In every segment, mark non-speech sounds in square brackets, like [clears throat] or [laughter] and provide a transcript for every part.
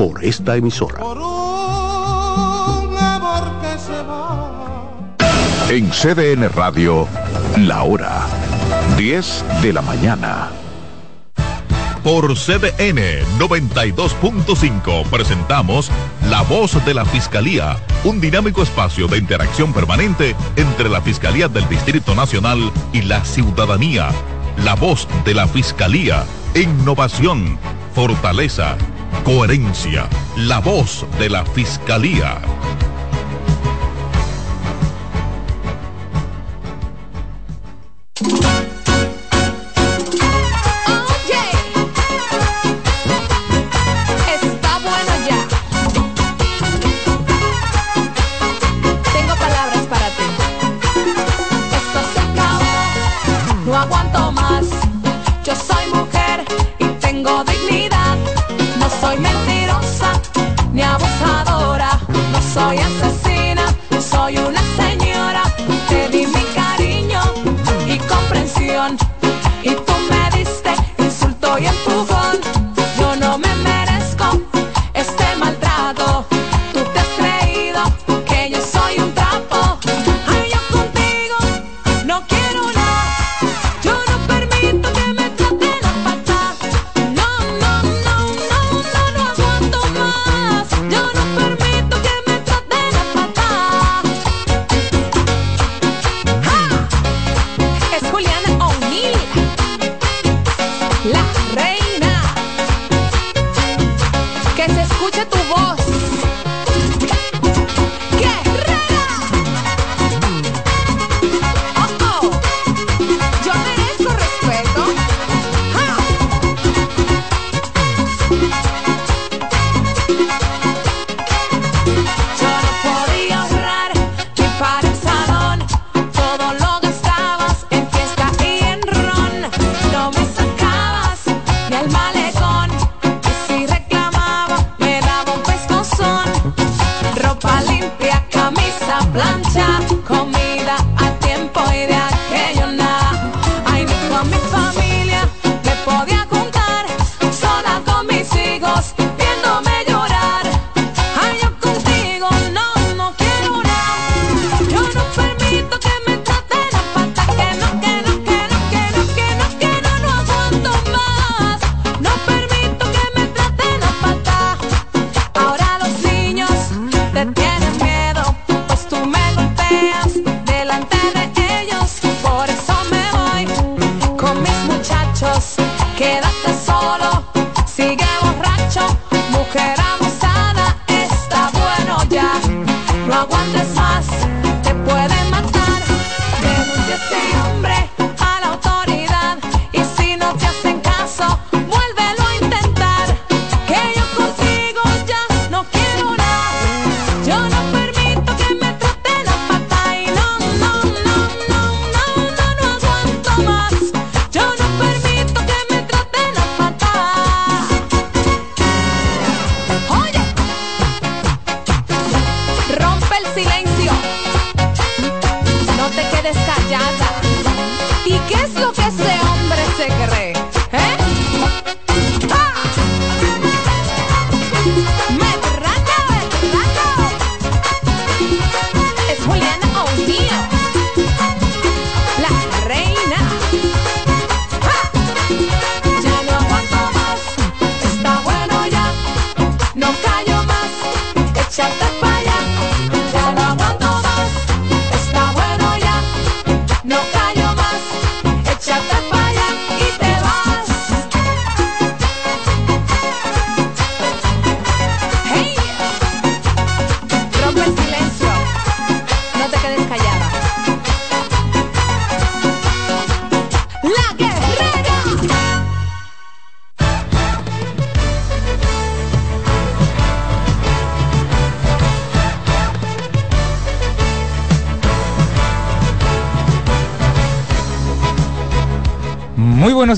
por esta emisora. En CDN Radio, la hora 10 de la mañana. Por CDN 92.5 presentamos La Voz de la Fiscalía, un dinámico espacio de interacción permanente entre la Fiscalía del Distrito Nacional y la ciudadanía. La Voz de la Fiscalía, innovación, fortaleza Coherencia, la voz de la Fiscalía.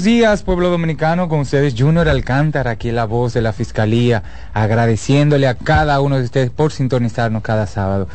Buenos días, pueblo dominicano, con ustedes Junior Alcántara, aquí en la voz de la Fiscalía, agradeciéndole a cada uno de ustedes por sintonizarnos cada sábado.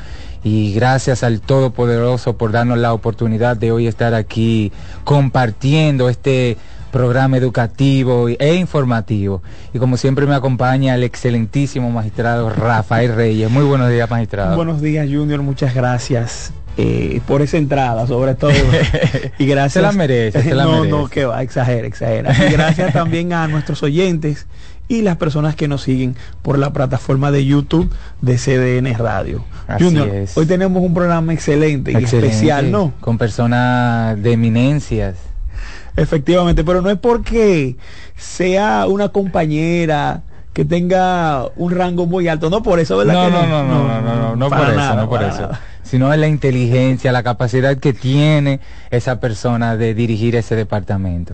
Y gracias al Todopoderoso por darnos la oportunidad de hoy estar aquí compartiendo este programa educativo e informativo. Y como siempre me acompaña el excelentísimo magistrado Rafael Reyes. Muy buenos días, magistrado. Buenos días, Junior. Muchas gracias eh, por esa entrada, sobre todo. [laughs] y gracias. Se la merece, se la no, merece. no, que va, exagera, exagera. Y gracias también a nuestros oyentes y las personas que nos siguen por la plataforma de YouTube de CDN Radio. Así Junior, es. hoy tenemos un programa excelente y Excelente, especial, ¿no? Con personas de eminencias. Efectivamente, pero no es porque sea una compañera que tenga un rango muy alto, no por eso, ¿verdad? No, que no, no, no, no, no, no, no por eso, no por eso. nada. Sino es la inteligencia, la capacidad que tiene esa persona de dirigir ese departamento.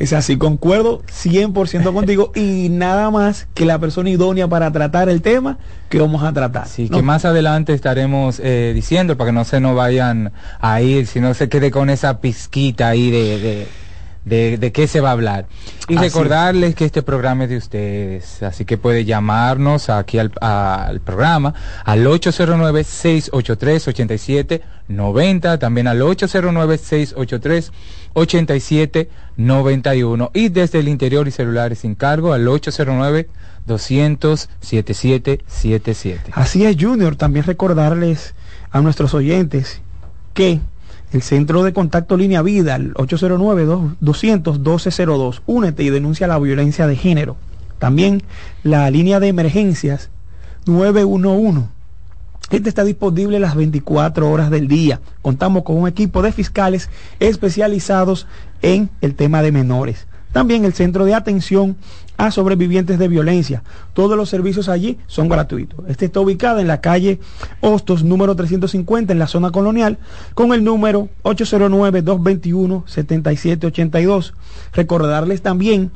Es así, concuerdo 100% contigo y nada más que la persona idónea para tratar el tema que vamos a tratar. ¿no? que más adelante estaremos eh, diciendo para que no se nos vayan a ir, si no se quede con esa pizquita ahí de, de, de, de qué se va a hablar. Y Así recordarles que este programa es de ustedes, así que puede llamarnos aquí al, al programa al 809-683-8790, también al 809-683-8791 y desde el interior y celulares sin cargo al 809 200 7777. Así es, Junior. También recordarles a nuestros oyentes que el Centro de Contacto Línea Vida, el 809-200-1202, únete y denuncia la violencia de género. También la línea de emergencias 911. Este está disponible las 24 horas del día. Contamos con un equipo de fiscales especializados en el tema de menores. También el Centro de Atención a Sobrevivientes de Violencia. Todos los servicios allí son gratuitos. Este está ubicado en la calle Hostos, número 350, en la zona colonial, con el número 809-221-7782. Recordarles también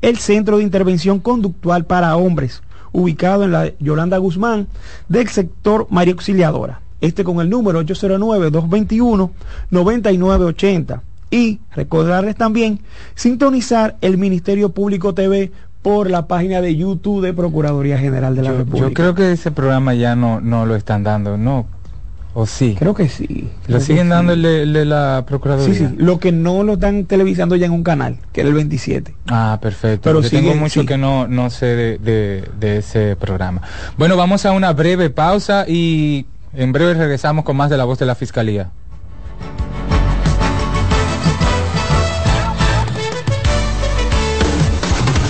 el Centro de Intervención Conductual para Hombres, ubicado en la Yolanda Guzmán del sector María Auxiliadora. Este con el número 809-221-9980. Y recordarles también sintonizar el Ministerio Público TV por la página de YouTube de Procuraduría General de la Yo, República. yo creo que ese programa ya no, no lo están dando, ¿no? ¿O sí? Creo que sí. ¿Lo siguen sí. dando de la Procuraduría? Sí, sí. Lo que no lo están televisando ya en un canal, que era el 27. Ah, perfecto. Pero Yo tengo mucho sí. que no, no sé de, de- de ese programa. Bueno, vamos a una breve pausa y en breve regresamos con más de la voz de la Fiscalía.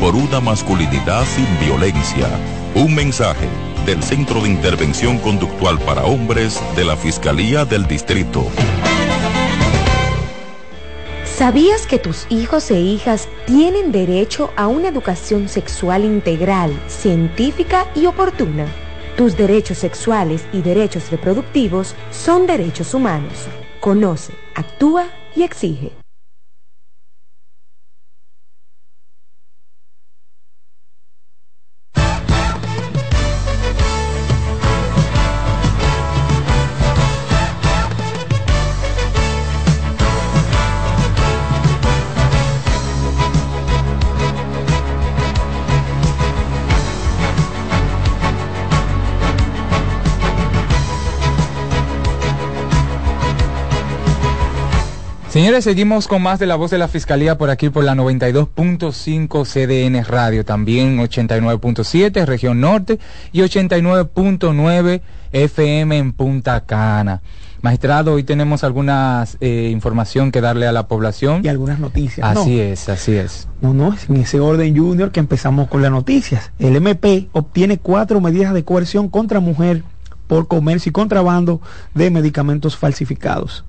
por una masculinidad sin violencia. Un mensaje del Centro de Intervención Conductual para Hombres de la Fiscalía del Distrito. ¿Sabías que tus hijos e hijas tienen derecho a una educación sexual integral, científica y oportuna? Tus derechos sexuales y derechos reproductivos son derechos humanos. Conoce, actúa y exige. Señores, seguimos con más de la voz de la Fiscalía por aquí por la 92.5 CDN Radio, también 89.7 región norte y 89.9 FM en Punta Cana. Magistrado, hoy tenemos alguna eh, información que darle a la población. Y algunas noticias. Así ¿no? es, así es. No, no, es en ese orden junior que empezamos con las noticias. El MP obtiene cuatro medidas de coerción contra mujer por comercio y contrabando de medicamentos falsificados.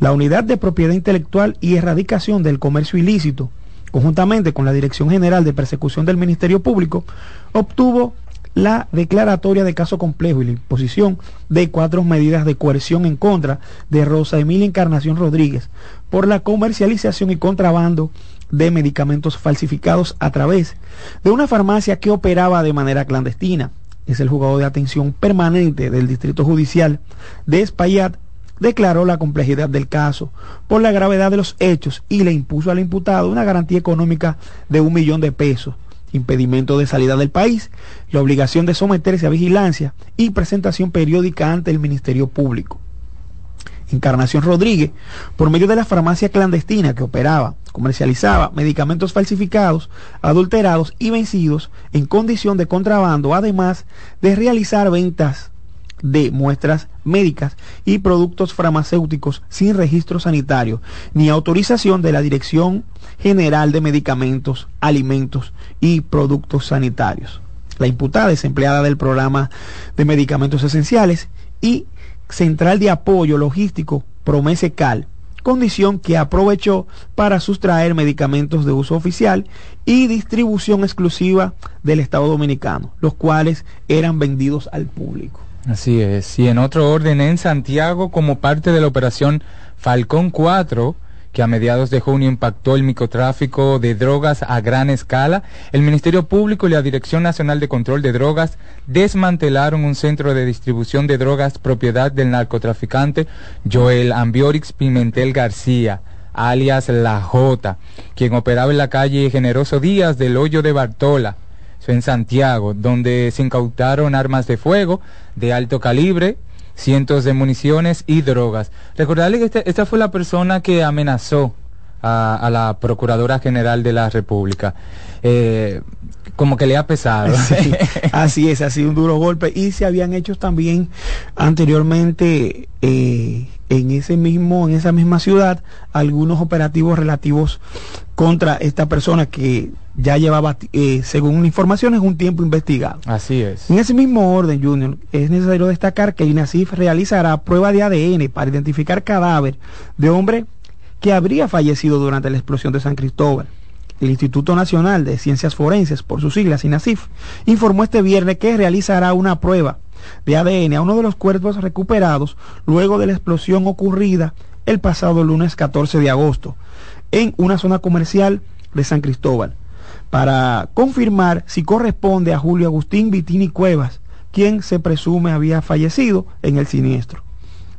La Unidad de Propiedad Intelectual y Erradicación del Comercio Ilícito, conjuntamente con la Dirección General de Persecución del Ministerio Público, obtuvo la declaratoria de caso complejo y la imposición de cuatro medidas de coerción en contra de Rosa Emilia Encarnación Rodríguez por la comercialización y contrabando de medicamentos falsificados a través de una farmacia que operaba de manera clandestina. Es el juzgado de atención permanente del Distrito Judicial de Espaillat declaró la complejidad del caso por la gravedad de los hechos y le impuso al imputado una garantía económica de un millón de pesos, impedimento de salida del país, la obligación de someterse a vigilancia y presentación periódica ante el Ministerio Público. Encarnación Rodríguez, por medio de la farmacia clandestina que operaba, comercializaba medicamentos falsificados, adulterados y vencidos en condición de contrabando, además de realizar ventas de muestras médicas y productos farmacéuticos sin registro sanitario ni autorización de la Dirección General de Medicamentos, Alimentos y Productos Sanitarios. La imputada es empleada del programa de medicamentos esenciales y Central de Apoyo Logístico Promesecal, condición que aprovechó para sustraer medicamentos de uso oficial y distribución exclusiva del Estado Dominicano, los cuales eran vendidos al público. Así es. Y en otro orden, en Santiago, como parte de la operación Falcón 4, que a mediados de junio impactó el microtráfico de drogas a gran escala, el Ministerio Público y la Dirección Nacional de Control de Drogas desmantelaron un centro de distribución de drogas propiedad del narcotraficante Joel Ambiorix Pimentel García alias La J, quien operaba en la calle Generoso Díaz del Hoyo de Bartola, en Santiago, donde se incautaron armas de fuego de alto calibre, cientos de municiones y drogas. Recordarle que este, esta fue la persona que amenazó a, a, la Procuradora General de la República. Eh, como que le ha pesado. [laughs] Sí, [laughs] así es, ha sido un duro golpe. Y se habían hecho también anteriormente eh, en ese mismo, en esa misma ciudad, algunos operativos relativos contra esta persona que ya llevaba, eh, según informaciones, un tiempo investigado. Así es. En ese mismo orden, Junior, es necesario destacar que INASIF realizará prueba de ADN para identificar cadáver de hombre que habría fallecido durante la explosión de San Cristóbal. El Instituto Nacional de Ciencias Forenses, por sus siglas INASIF, informó este viernes que realizará una prueba de ADN a uno de los cuerpos recuperados luego de la explosión ocurrida el pasado lunes 14 de agosto en una zona comercial de San Cristóbal para confirmar si corresponde a Julio Agustín Vitini Cuevas, quien se presume había fallecido en el siniestro.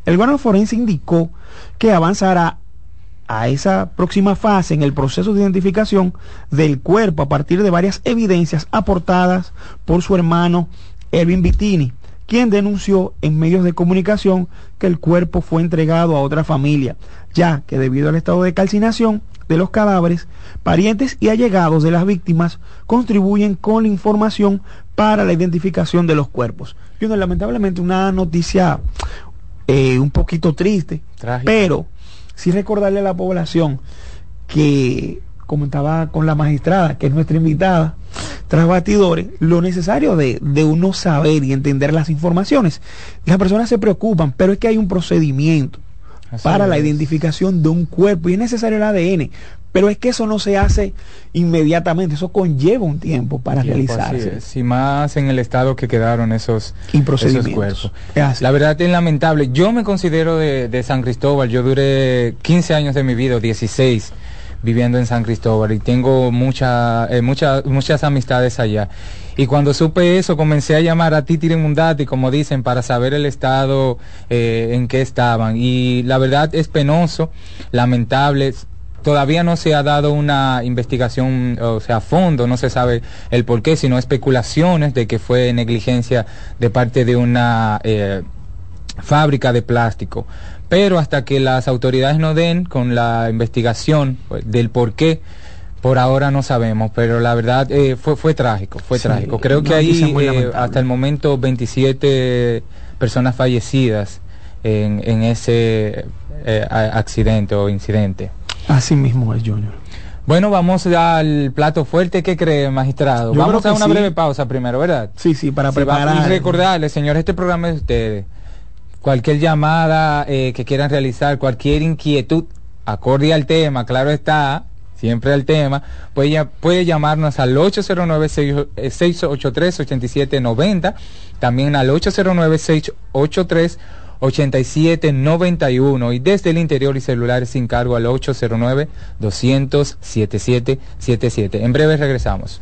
El gobierno forense indicó que avanzará a esa próxima fase en el proceso de identificación del cuerpo a partir de varias evidencias aportadas por su hermano Erwin Vitini, quien denunció en medios de comunicación que el cuerpo fue entregado a otra familia, ya que debido al estado de calcinación de los cadáveres, parientes y allegados de las víctimas contribuyen con la información para la identificación de los cuerpos. Y una, lamentablemente una noticia eh, un poquito triste, pero sí recordarle a la población que comentaba con la magistrada, que es nuestra invitada, tras batidores, lo necesario de, de, uno saber y entender las informaciones. Las personas se preocupan, pero es que hay un procedimiento Así para la identificación de un cuerpo y es necesario el ADN Pero es que eso no se hace inmediatamente, eso conlleva un tiempo para Tiempo, realizarse. Y más en el estado que quedaron esos, Y esos cuerpos. Es. La verdad es lamentable. Yo me considero de, de San Cristóbal. Yo duré 15 años de mi vida, o 16, viviendo en San Cristóbal y tengo mucha, eh, mucha- muchas amistades allá. Y cuando supe eso, comencé a llamar a Titi Mundati, como dicen, para saber el estado eh, en que estaban. Y la verdad es penoso, lamentable. Todavía no se ha dado una investigación, o sea, a fondo, no se sabe el por qué, sino especulaciones de que fue negligencia de parte de una eh, fábrica de plástico. Pero hasta que las autoridades no den con la investigación pues, del por qué, por ahora no sabemos, pero la verdad eh, fue, fue trágico, fue Sí, trágico. Creo que muy eh, hasta el momento 27 personas fallecidas en, en ese eh, accidente o incidente. Así mismo es, Junior. Bueno, vamos al plato fuerte. ¿Qué cree, magistrado? Yo vamos a una sí. breve pausa primero, ¿verdad? Sí, sí, para preparar. Y recordarles, señores, este programa es de ustedes. Cualquier llamada eh, que quieran realizar, cualquier inquietud, acorde al tema, claro está, siempre al tema, puede, llamarnos al 809-683-8790, también al 809-683-8791 y desde el interior y celulares sin cargo al 809-200-7777. En breve regresamos.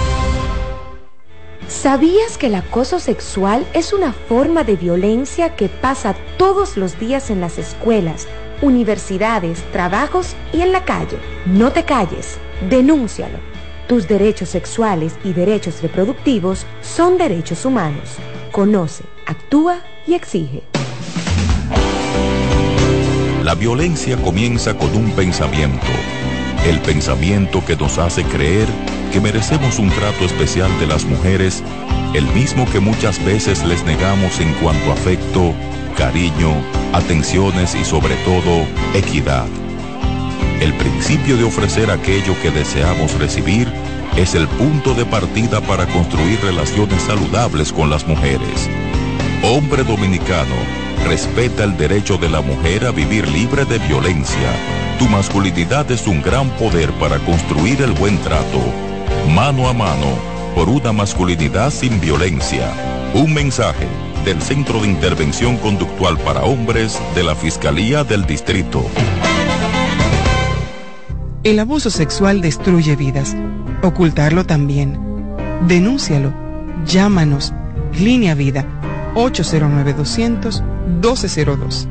¿Sabías que el acoso sexual es una forma de violencia que pasa todos los días en las escuelas, universidades, trabajos y en la calle? No te calles, denúncialo. Tus derechos sexuales y derechos reproductivos son derechos humanos. Conoce, actúa y exige. La violencia comienza con un pensamiento. El pensamiento que nos hace creer que merecemos un trato especial de las mujeres, el mismo que muchas veces les negamos en cuanto a afecto, cariño, atenciones y sobre todo equidad. El principio de ofrecer aquello que deseamos recibir es el punto de partida para construir relaciones saludables con las mujeres. Hombre dominicano, respeta el derecho de la mujer a vivir libre de violencia. Tu masculinidad es un gran poder para construir el buen trato. Mano a mano, por una masculinidad sin violencia. Un mensaje del Centro de Intervención Conductual para Hombres de la Fiscalía del Distrito. El abuso sexual destruye vidas. Ocultarlo también. Denúncialo. Llámanos. Línea Vida. 809-200-1202.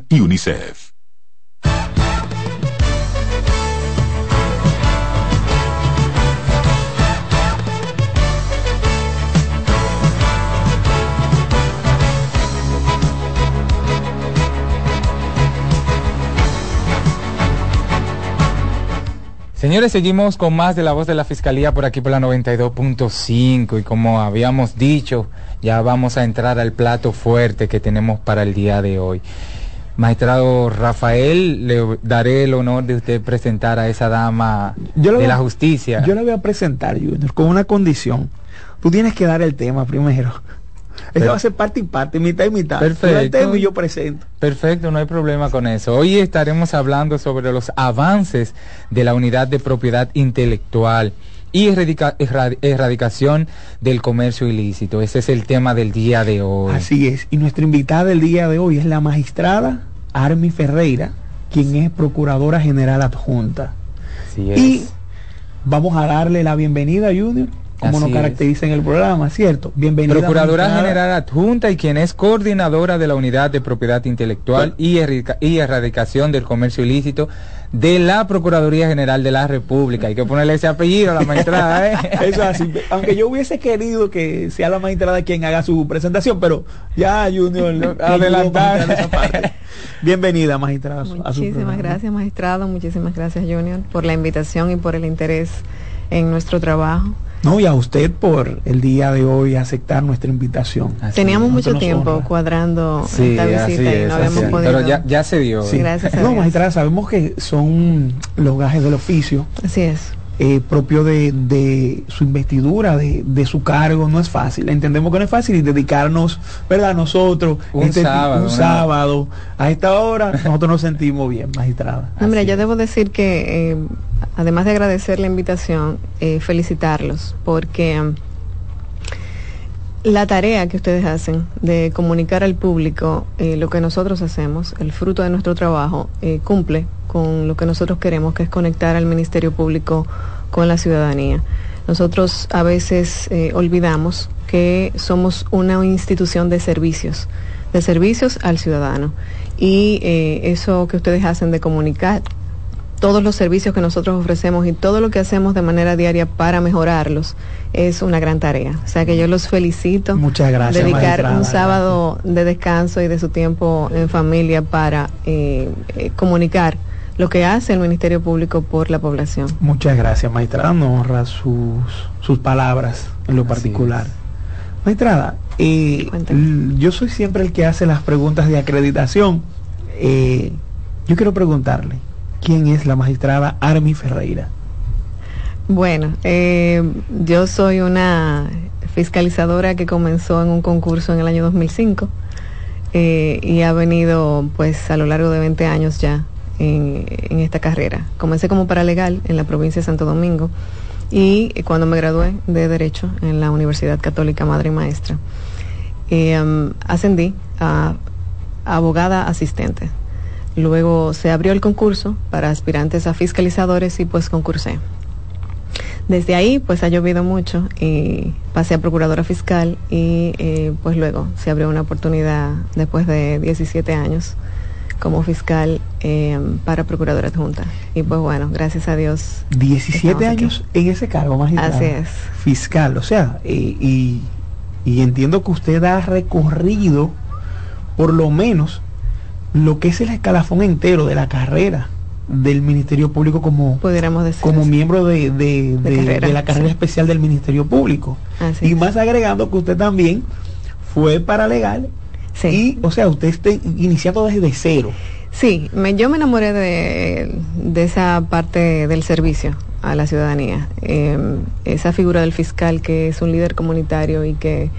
y UNICEF. Señores, seguimos con más de la voz de la Fiscalía por aquí por la 92.5 y como habíamos dicho, ya vamos a entrar al plato fuerte que tenemos para el día de hoy. Magistrado Rafael, le daré el honor de usted presentar a esa dama Yo de voy- la justicia. Yo la voy a presentar, Junior, con una condición. Tú tienes que dar el tema primero. [laughs] Esto va a ser parte y parte, mitad y mitad. Tú das el Perfecto. tema y yo presento. Perfecto, no hay problema con eso. Hoy estaremos hablando sobre los avances de la unidad de propiedad intelectual y erradica- erra- erradicación del comercio ilícito. Ese es el tema del día de hoy. Así es. Y nuestra invitada del día de hoy es la magistrada Armi Ferreira, quien es Procuradora General Adjunta. Así Y vamos a darle la bienvenida, Junior, como nos es. caracteriza en el programa, ¿cierto? Bienvenida. Procuradora magistrada. General Adjunta y quien es coordinadora de la Unidad de Propiedad Intelectual errica- y Erradicación del Comercio Ilícito de la Procuraduría General de la República. Hay que ponerle ese apellido a la magistrada, ¿eh? [laughs] Eso es así. Aunque yo hubiese querido que sea la magistrada quien haga su presentación, pero ya Junior [laughs] Adelantar. esa parte. Bienvenida, magistrada. Muchísimas gracias, magistrado. Muchísimas gracias, Junior, por la invitación y por el interés en nuestro trabajo. No, y a usted por el día de hoy aceptar nuestra invitación. Teníamos mucho tiempo honra. cuadrando Sí, esta así visita y no habíamos podido. Pero ya, ya se dio. Sí. Gracias a No, Dios. magistrada, sabemos que son los gajes del oficio. Así es. Eh, propio de, de su investidura, de, de su cargo, no es fácil. Entendemos que no es fácil y dedicarnos, ¿verdad? Nosotros, Un ti- sábado, un ¿no? sábado, a esta hora, nosotros nos sentimos bien, magistrada. No, mira, yo debo decir que, eh, además de agradecer la invitación, eh, felicitarlos, porque la tarea que ustedes hacen de comunicar al público eh, lo que nosotros hacemos, el fruto de nuestro trabajo, eh, cumple con lo que nosotros queremos, que es conectar al Ministerio Público con la ciudadanía. Nosotros a veces eh, olvidamos que somos una institución de servicios, de servicios al ciudadano. Y eso que ustedes hacen de comunicar todos los servicios que nosotros ofrecemos y todo lo que hacemos de manera diaria para mejorarlos es una gran tarea. O sea que yo los felicito. Muchas gracias, Dedicar un sábado de descanso y de su tiempo en familia para eh, eh, comunicar lo que hace el Ministerio Público por la población. Muchas gracias, magistrada. Nos honra sus, sus palabras en lo particular. Magistrada, eh, yo soy siempre el que hace las preguntas de acreditación. Eh, yo quiero preguntarle, ¿quién es la magistrada Armi Ferreira? Bueno, eh, yo soy una fiscalizadora que comenzó en un concurso en el año 2005 eh, y ha venido pues a lo largo de 20 años ya en, esta carrera. Comencé como paralegal en la provincia de Santo Domingo y cuando me gradué de Derecho en la Universidad Católica Madre y Maestra, eh, ascendí a abogada asistente. Luego se abrió el concurso para aspirantes a fiscalizadores y pues concursé. Desde ahí pues ha llovido mucho y pasé a procuradora fiscal y eh, pues luego se abrió una oportunidad después de 17 años como fiscal eh, para procuradora adjunta. Y pues bueno, gracias a Dios. 17 estamos aquí. años en ese cargo, magistrada. Así es. Fiscal, o sea, eh, y, y entiendo que usted ha recorrido por lo menos lo que es el escalafón entero de la carrera del Ministerio Público como, decir. como miembro de, de- De de- carrera, de la carrera sí. especial del Ministerio Público. Así y es. más agregando que usted también fue paralegal y, o sea, usted está iniciando desde cero. Sí, me, yo me enamoré de, de esa parte del servicio a la ciudadanía. Eh, esa figura del fiscal que es un líder comunitario y que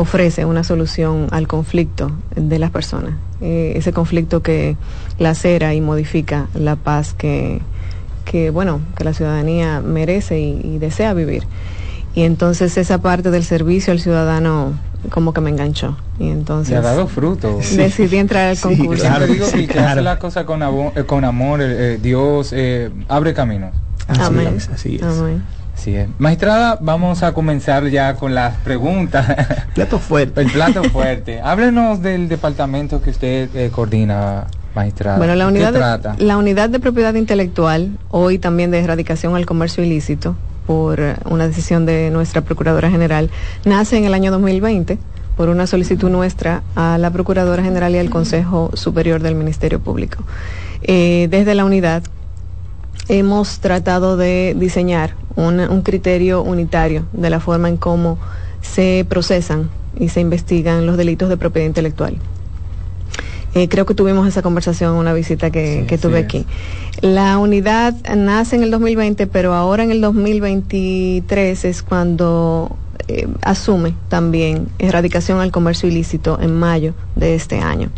ofrece una solución al conflicto de las personas. Eh, ese conflicto que lacera y modifica la paz que, que, bueno, que la ciudadanía merece y, y desea vivir. Y entonces esa parte del servicio al ciudadano como que me enganchó. Y entonces Le ha dado fruto. [laughs] decidí entrar al concurso. Digo que hace la cosa con, abo- eh, con amor, eh, eh, Dios eh, abre caminos. Así Amén. es, así es. Amén. Así es. Magistrada, vamos a comenzar ya con las preguntas. [laughs] Plato fuerte. El plato fuerte. Háblenos del departamento que usted eh, coordina, magistrada. Bueno, la ¿De qué unidad, trata? de, la unidad de propiedad intelectual, hoy también de erradicación al comercio ilícito, por eh, una decisión de nuestra Procuradora General, nace en el año 2020 por una solicitud nuestra a la Procuradora General y al Consejo Superior del Ministerio Público. Eh, desde la unidad hemos tratado de diseñar una- un criterio unitario de la forma en cómo se procesan y se investigan los delitos de propiedad intelectual. Eh, creo que tuvimos esa conversación en una visita que, que tuve aquí. La unidad nace en el 2020, pero ahora en el 2023 es cuando eh, asume también erradicación al comercio ilícito en mayo de este año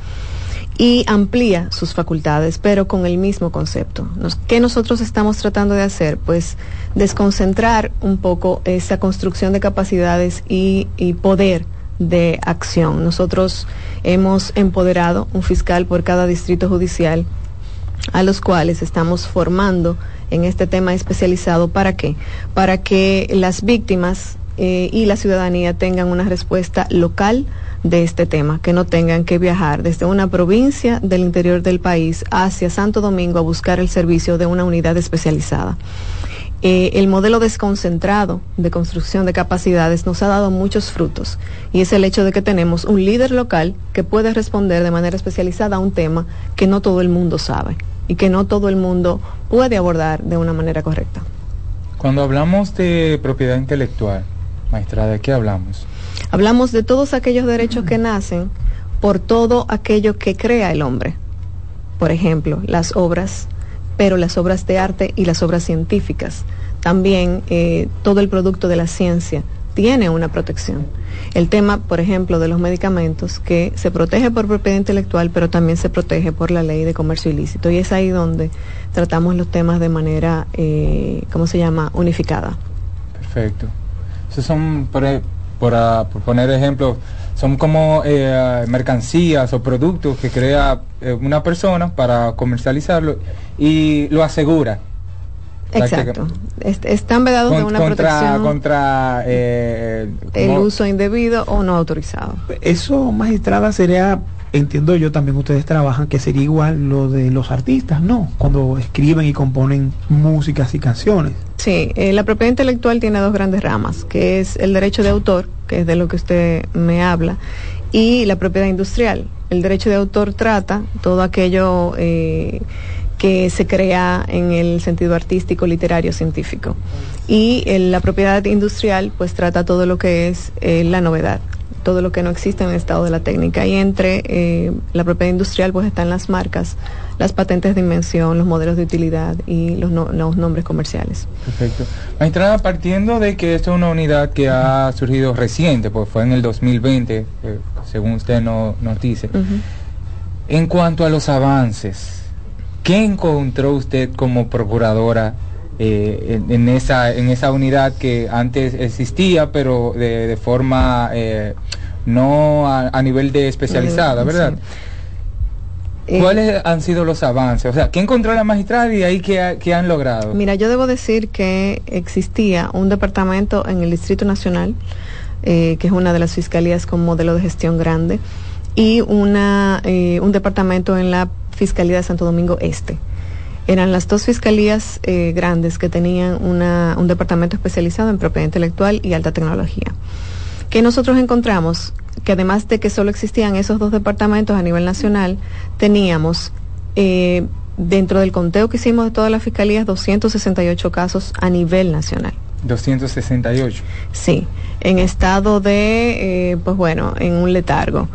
y amplía sus facultades, pero con el mismo concepto. Nos- ¿Qué nosotros estamos tratando de hacer? Pues desconcentrar un poco esa construcción de capacidades y, y poder de acción. Nosotros hemos empoderado un fiscal por cada distrito judicial a los cuales estamos formando en este tema especializado. ¿Para qué? Para que las víctimas eh, y la ciudadanía tengan una respuesta local de este tema, que no tengan que viajar desde una provincia del interior del país hacia Santo Domingo a buscar el servicio de una unidad especializada. Eh, el modelo desconcentrado de construcción de capacidades nos ha dado muchos frutos y es el hecho de que tenemos un líder local que puede responder de manera especializada a un tema que no todo el mundo sabe y que no todo el mundo puede abordar de una manera correcta. Cuando hablamos de propiedad intelectual, maestra, ¿de qué hablamos? Hablamos de todos aquellos derechos que nacen por todo aquello que crea el hombre. Por ejemplo, las obras, pero las obras de arte y las obras científicas. También eh, todo el producto de la ciencia tiene una protección. El tema, por ejemplo, de los medicamentos, que se protege por propiedad intelectual, pero también se protege por la ley de comercio ilícito. Y es ahí donde tratamos los temas de manera, eh, ¿cómo se llama?, unificada. Perfecto. Esos son, por, e- por, ah, por poner ejemplos, son como eh, mercancías o productos que crea eh, una persona para comercializarlo y lo asegura. Exacto. Est- están vedados de una contra protección contra eh, el uso indebido o no autorizado. Eso, magistrada, sería, entiendo yo, también ustedes trabajan, que sería igual lo de los artistas, ¿no? Cuando escriben y componen músicas y canciones. Sí, eh, la propiedad intelectual tiene dos grandes ramas, que es el derecho de autor, que es de lo que usted me habla, y la propiedad industrial. El derecho de autor trata todo aquello eh, que se crea en el sentido artístico, literario, científico. Y eh, la propiedad industrial pues trata todo lo que es la novedad, todo lo que no existe en el estado de la técnica. Y entre eh, la propiedad industrial pues están las marcas, las patentes de invención, los modelos de utilidad y los, no- los nombres comerciales. Perfecto. Magistrada, partiendo de que esto es una unidad que ha surgido reciente, pues fue en el 2020, eh, según usted no- nos dice. En cuanto a los avances, ¿qué encontró usted como procuradora eh, en, en esa, en esa unidad que antes existía, pero de, de forma eh, no a, a nivel de especializada, Sí. ¿verdad? Eh, ¿Cuáles han sido los avances? O sea, ¿qué encontró la magistrada y ahí qué, qué han logrado? Mira, yo debo decir que existía un departamento en el Distrito Nacional, eh, que es una de las fiscalías con modelo de gestión grande, y una, eh, un departamento en la Fiscalía de Santo Domingo Este. Eran las dos fiscalías eh, grandes que tenían una- un departamento especializado en propiedad intelectual y alta tecnología. Que nosotros encontramos que además de que solo existían esos dos departamentos a nivel nacional, teníamos eh, dentro del conteo que hicimos de todas las fiscalías 268 casos a nivel nacional. 268. Sí, en estado de, eh, pues bueno, en un letargo.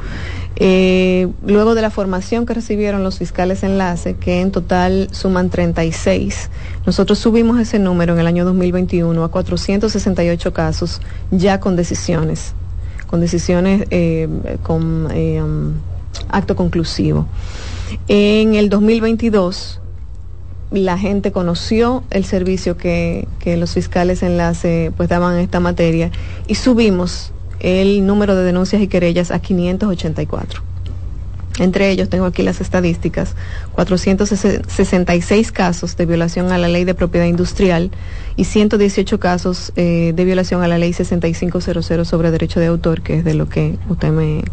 Eh, luego de la formación que recibieron los fiscales enlace, que en total suman 36, nosotros subimos ese número en el año 2021 a 468 casos ya con decisiones, con decisiones eh, con eh, um, acto conclusivo. En el 2022 la gente conoció el servicio que, que los fiscales enlace pues daban en esta materia y subimos el número de denuncias y querellas a 584. Entre ellos tengo aquí las estadísticas, 466 casos de violación a la ley de propiedad industrial y 118 casos eh, de violación a la ley 6500 sobre derecho de autor, que es de lo que usted me,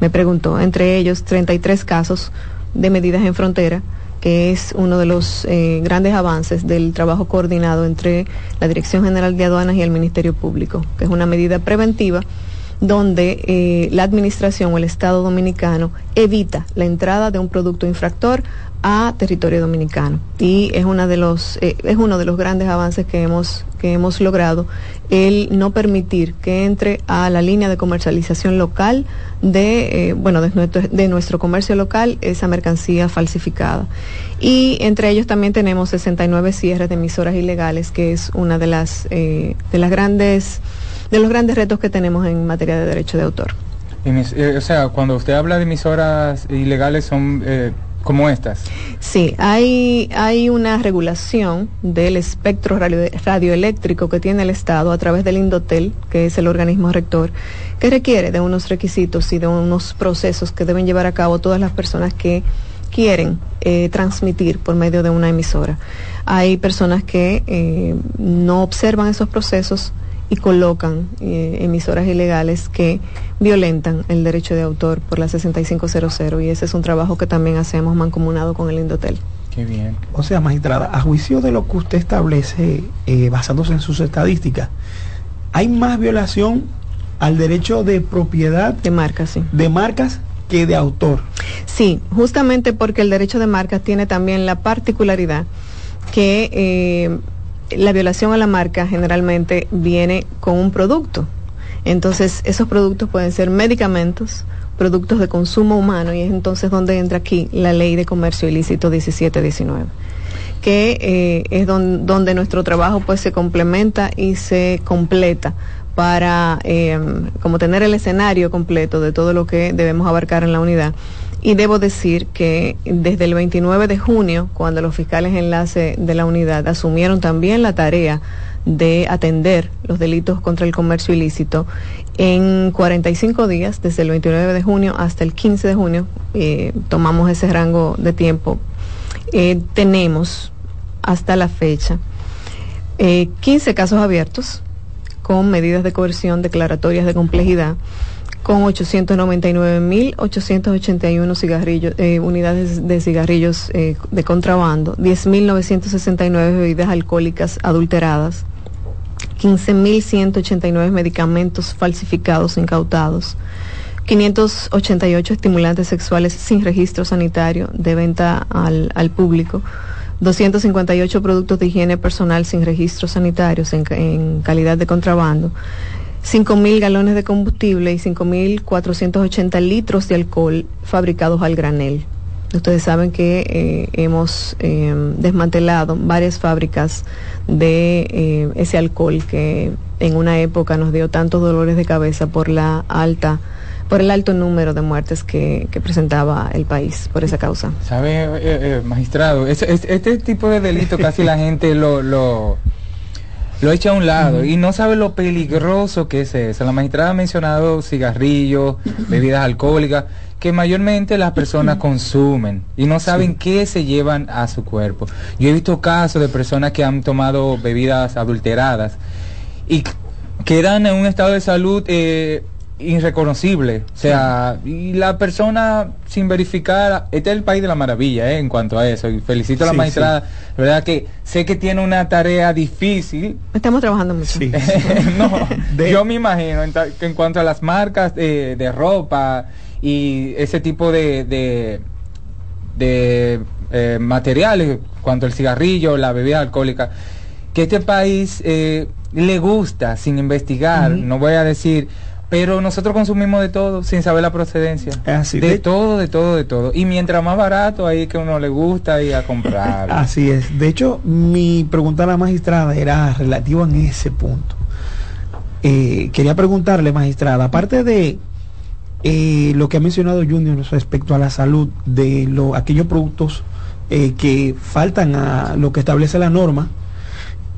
me preguntó. Entre ellos 33 casos de medidas en frontera, que es uno de los eh, grandes avances del trabajo coordinado entre la Dirección General de Aduanas y el Ministerio Público, que es una medida preventiva donde eh, la administración o el Estado dominicano evita la entrada de un producto infractor a territorio dominicano. Y es una de los eh, es uno de los grandes avances que hemos que hemos logrado el no permitir que entre a la línea de comercialización local de eh, bueno de nuestro, de nuestro comercio local esa mercancía falsificada. Y entre ellos también tenemos 69 cierres de emisoras ilegales que es una de las eh, de las grandes de los grandes retos que tenemos en materia de derecho de autor. Eh, o sea, cuando usted habla de emisoras ilegales son eh, como estas. Sí, hay, hay una regulación del espectro radio- radioeléctrico que tiene el Estado a través del Indotel, que es el organismo rector, que requiere de unos requisitos y de unos procesos que deben llevar a cabo todas las personas que quieren eh, transmitir por medio de una emisora. Hay personas que no observan esos procesos y colocan eh, emisoras ilegales que violentan el derecho de autor por la 6500 y ese es un trabajo que también hacemos mancomunado con el Indotel. Qué bien. O sea, magistrada, a juicio de lo que usted establece, eh, basándose en sus estadísticas, hay más violación al derecho de propiedad de marcas, sí. de marcas que de autor. Sí, justamente porque el derecho de marcas tiene también la particularidad que eh, la violación a la marca generalmente viene con un producto. Entonces, esos productos pueden ser medicamentos, productos de consumo humano, y es entonces donde entra aquí la ley de comercio ilícito 1719 que eh, es don- donde nuestro trabajo pues se complementa y se completa para eh, como tener el escenario completo de todo lo que debemos abarcar en la unidad. Y debo decir que desde el 29 de junio, cuando los fiscales enlace de la unidad asumieron también la tarea de atender los delitos contra el comercio ilícito, en 45 días, desde el 29 de junio hasta el 15 de junio, eh, tomamos ese rango de tiempo eh, tenemos hasta la fecha eh, 15 casos abiertos con medidas de coerción declaratorias de complejidad con 899.881 cigarrillos, eh, unidades de cigarrillos eh, de contrabando, 10.969 bebidas alcohólicas adulteradas, 15.189 medicamentos falsificados incautados, 588 estimulantes sexuales sin registro sanitario de venta al, al público, 258 productos de higiene personal sin en, ca- en calidad de contrabando, 5.000 galones de combustible y 5.480 litros de alcohol fabricados al granel. Ustedes saben que eh, hemos eh, desmantelado varias fábricas de eh, ese alcohol que en una época nos dio tantos dolores de cabeza por la alta, por el alto número de muertes que, que presentaba el país por esa causa. ¿Sabe, eh, eh, magistrado? Es- es- este tipo de delito casi la [laughs] gente lo, lo, lo echa a un lado y no sabe lo peligroso que es eso. La magistrada ha mencionado cigarrillos, bebidas alcohólicas, que mayormente las personas consumen y no saben qué se llevan a su cuerpo. Yo he visto casos de personas que han tomado bebidas adulteradas y quedan en un estado de salud eh, irreconocible. O sea, y la persona sin verificar, este es el país de la maravilla eh, en cuanto a eso. Y felicito a la Sí, magistrada. La verdad que sé que tiene una tarea difícil. Estamos trabajando mucho. [laughs] no, yo me imagino en, que en cuanto a las marcas de, de ropa y ese tipo de, de, de, eh, materiales, cuanto el cigarrillo, la bebida alcohólica, que este país eh, le gusta sin investigar, no voy a decir, pero nosotros consumimos de todo sin saber la procedencia. Así, de, de- todo, de todo, de todo. Y mientras más barato, ahí que uno le gusta ir a comprar. [laughs] Así es. De hecho, mi pregunta a la magistrada era relativa en ese punto. Eh, quería preguntarle, magistrada, aparte de eh, lo que ha mencionado Junior respecto a la salud de lo, aquellos productos eh, que faltan a lo que establece la norma,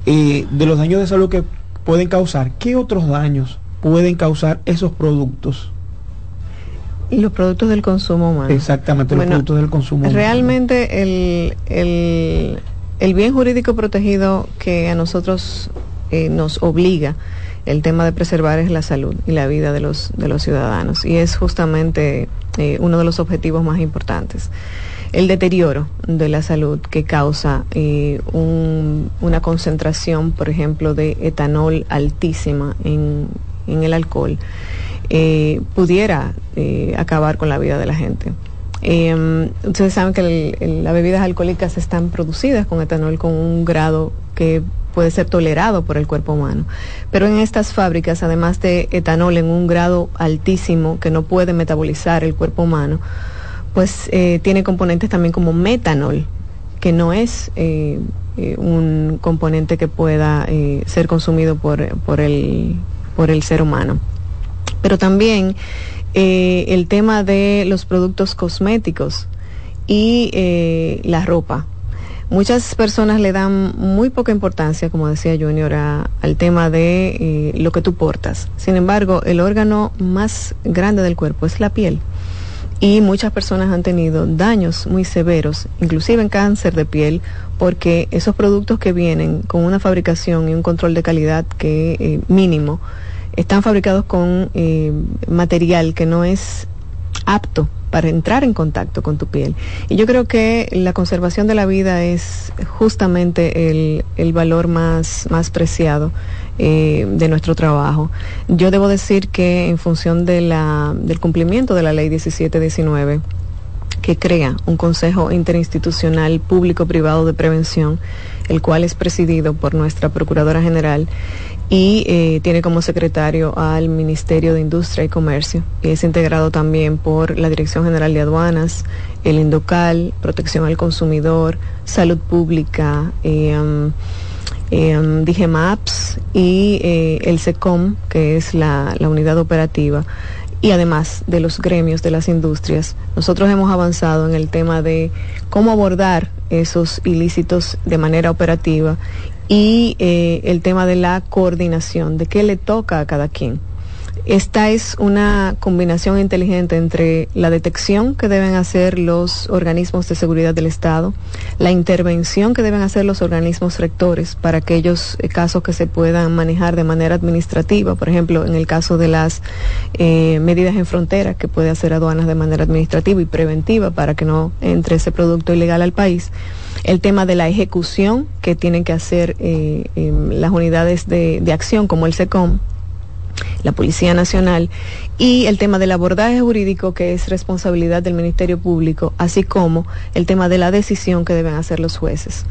de los daños de salud que pueden causar, ¿qué otros daños pueden causar esos productos? Y los productos del consumo humano. Exactamente, los productos del consumo. humano. Realmente el, el, el bien jurídico protegido que a nosotros eh, nos obliga el tema de preservar es la salud y la vida de los, de los ciudadanos. Y es justamente eh, uno de los objetivos más importantes. El deterioro de la salud que causa eh, un- una concentración, por ejemplo, de etanol altísima en, en el alcohol, eh, pudiera eh, acabar con la vida de la gente. Eh, ustedes saben que las bebidas alcohólicas están producidas con etanol con un grado que puede ser tolerado por el cuerpo humano. Pero en estas fábricas, además de etanol en un grado altísimo que no puede metabolizar el cuerpo humano, pues eh, tiene componentes también como metanol, que no es eh, eh, un componente que pueda ser consumido por, por, el, por el ser humano. Pero también eh, el tema de los productos cosméticos y eh, la ropa. Muchas personas le dan muy poca importancia, como decía Junior, a- al tema de eh, lo que tú portas. Sin embargo, el órgano más grande del cuerpo es la piel. y muchas personas han tenido daños muy severos, inclusive en cáncer de piel, porque esos productos que vienen con una fabricación y un control de calidad que eh, mínimo están fabricados con eh, material que no es apto para entrar en contacto con tu piel. Y yo creo que la conservación de la vida es justamente el, el valor más, más preciado eh, de nuestro trabajo. Yo debo decir que en función de la, del cumplimiento de la ley 1719, que crea un Consejo Interinstitucional Público-Privado de Prevención, el cual es presidido por nuestra Procuradora General y eh, tiene como secretario al Ministerio de Industria y Comercio y es integrado también por la Dirección General de Aduanas, el Indocal, Protección al Consumidor, Salud Pública, eh, um, eh, um, y el SECOM, que es la unidad operativa. Y además de los gremios de las industrias, nosotros hemos avanzado en el tema de cómo abordar esos ilícitos de manera operativa y eh, el tema de la coordinación, de qué le toca a cada quien. Esta es una combinación inteligente entre la detección que deben hacer los organismos de seguridad del Estado, la intervención que deben hacer los organismos rectores para aquellos eh, casos que se puedan manejar de manera administrativa, por ejemplo, en el caso de las eh, medidas en frontera que puede hacer aduanas de manera administrativa y preventiva para que no entre ese producto ilegal al país el tema de la ejecución que tienen que hacer eh, em, las unidades de, de acción como el SECOM, la Policía Nacional, y el tema del abordaje jurídico que es responsabilidad del Ministerio Público, así como el tema de la decisión que deben hacer los jueces.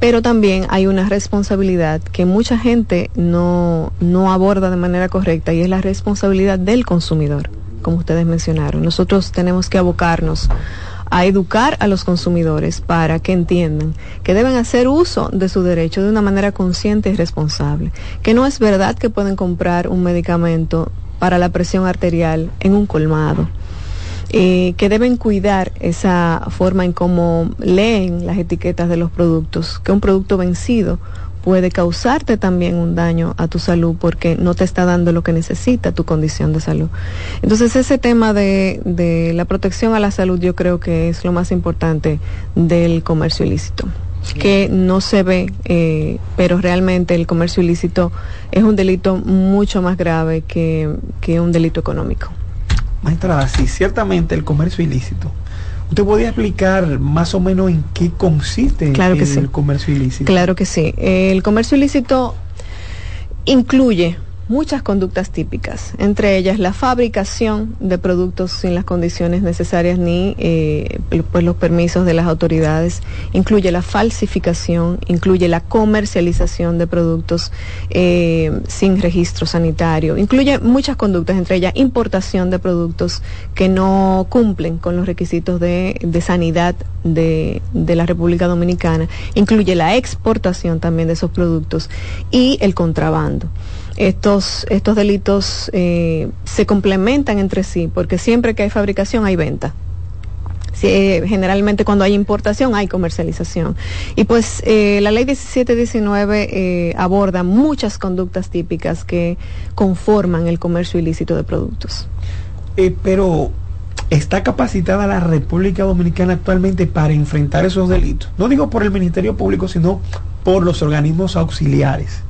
Pero también hay una responsabilidad que mucha gente no, no aborda de manera correcta y es la responsabilidad del consumidor, como ustedes mencionaron. Nosotros tenemos que abocarnos a educar a los consumidores para que entiendan que deben hacer uso de su derecho de una manera consciente y responsable, que no es verdad que pueden comprar un medicamento para la presión arterial en un colmado. Eh, que deben cuidar esa forma en cómo leen las etiquetas de los productos, que un producto vencido puede causarte también un daño a tu salud porque no te está dando lo que necesita tu condición de salud. Entonces ese tema de, de la protección a la salud yo creo que es lo más importante del comercio ilícito que no se ve, eh, pero realmente el comercio ilícito es un delito mucho más grave que, que un delito económico. Maestra, sí, ciertamente el comercio ilícito ¿Usted podría explicar más o menos en qué consiste claro que el comercio ilícito? Claro que sí. El comercio ilícito incluye muchas conductas típicas, entre ellas la fabricación de productos sin las condiciones necesarias ni eh, pues los permisos de las autoridades, incluye la falsificación, incluye la comercialización de productos eh, sin registro sanitario, incluye muchas conductas, entre ellas importación de productos que no cumplen con los requisitos de, de sanidad de, de la República Dominicana, incluye la exportación también de esos productos y el contrabando estos, estos delitos eh, se complementan entre sí, porque siempre que hay fabricación hay venta. Eh, generalmente cuando hay importación hay comercialización. Y pues eh, la ley 1719 eh, aborda muchas conductas típicas que conforman el comercio ilícito de productos. Eh, pero ¿está capacitada la República Dominicana actualmente para enfrentar esos delitos? No digo por el Ministerio Público, sino por los organismos auxiliares.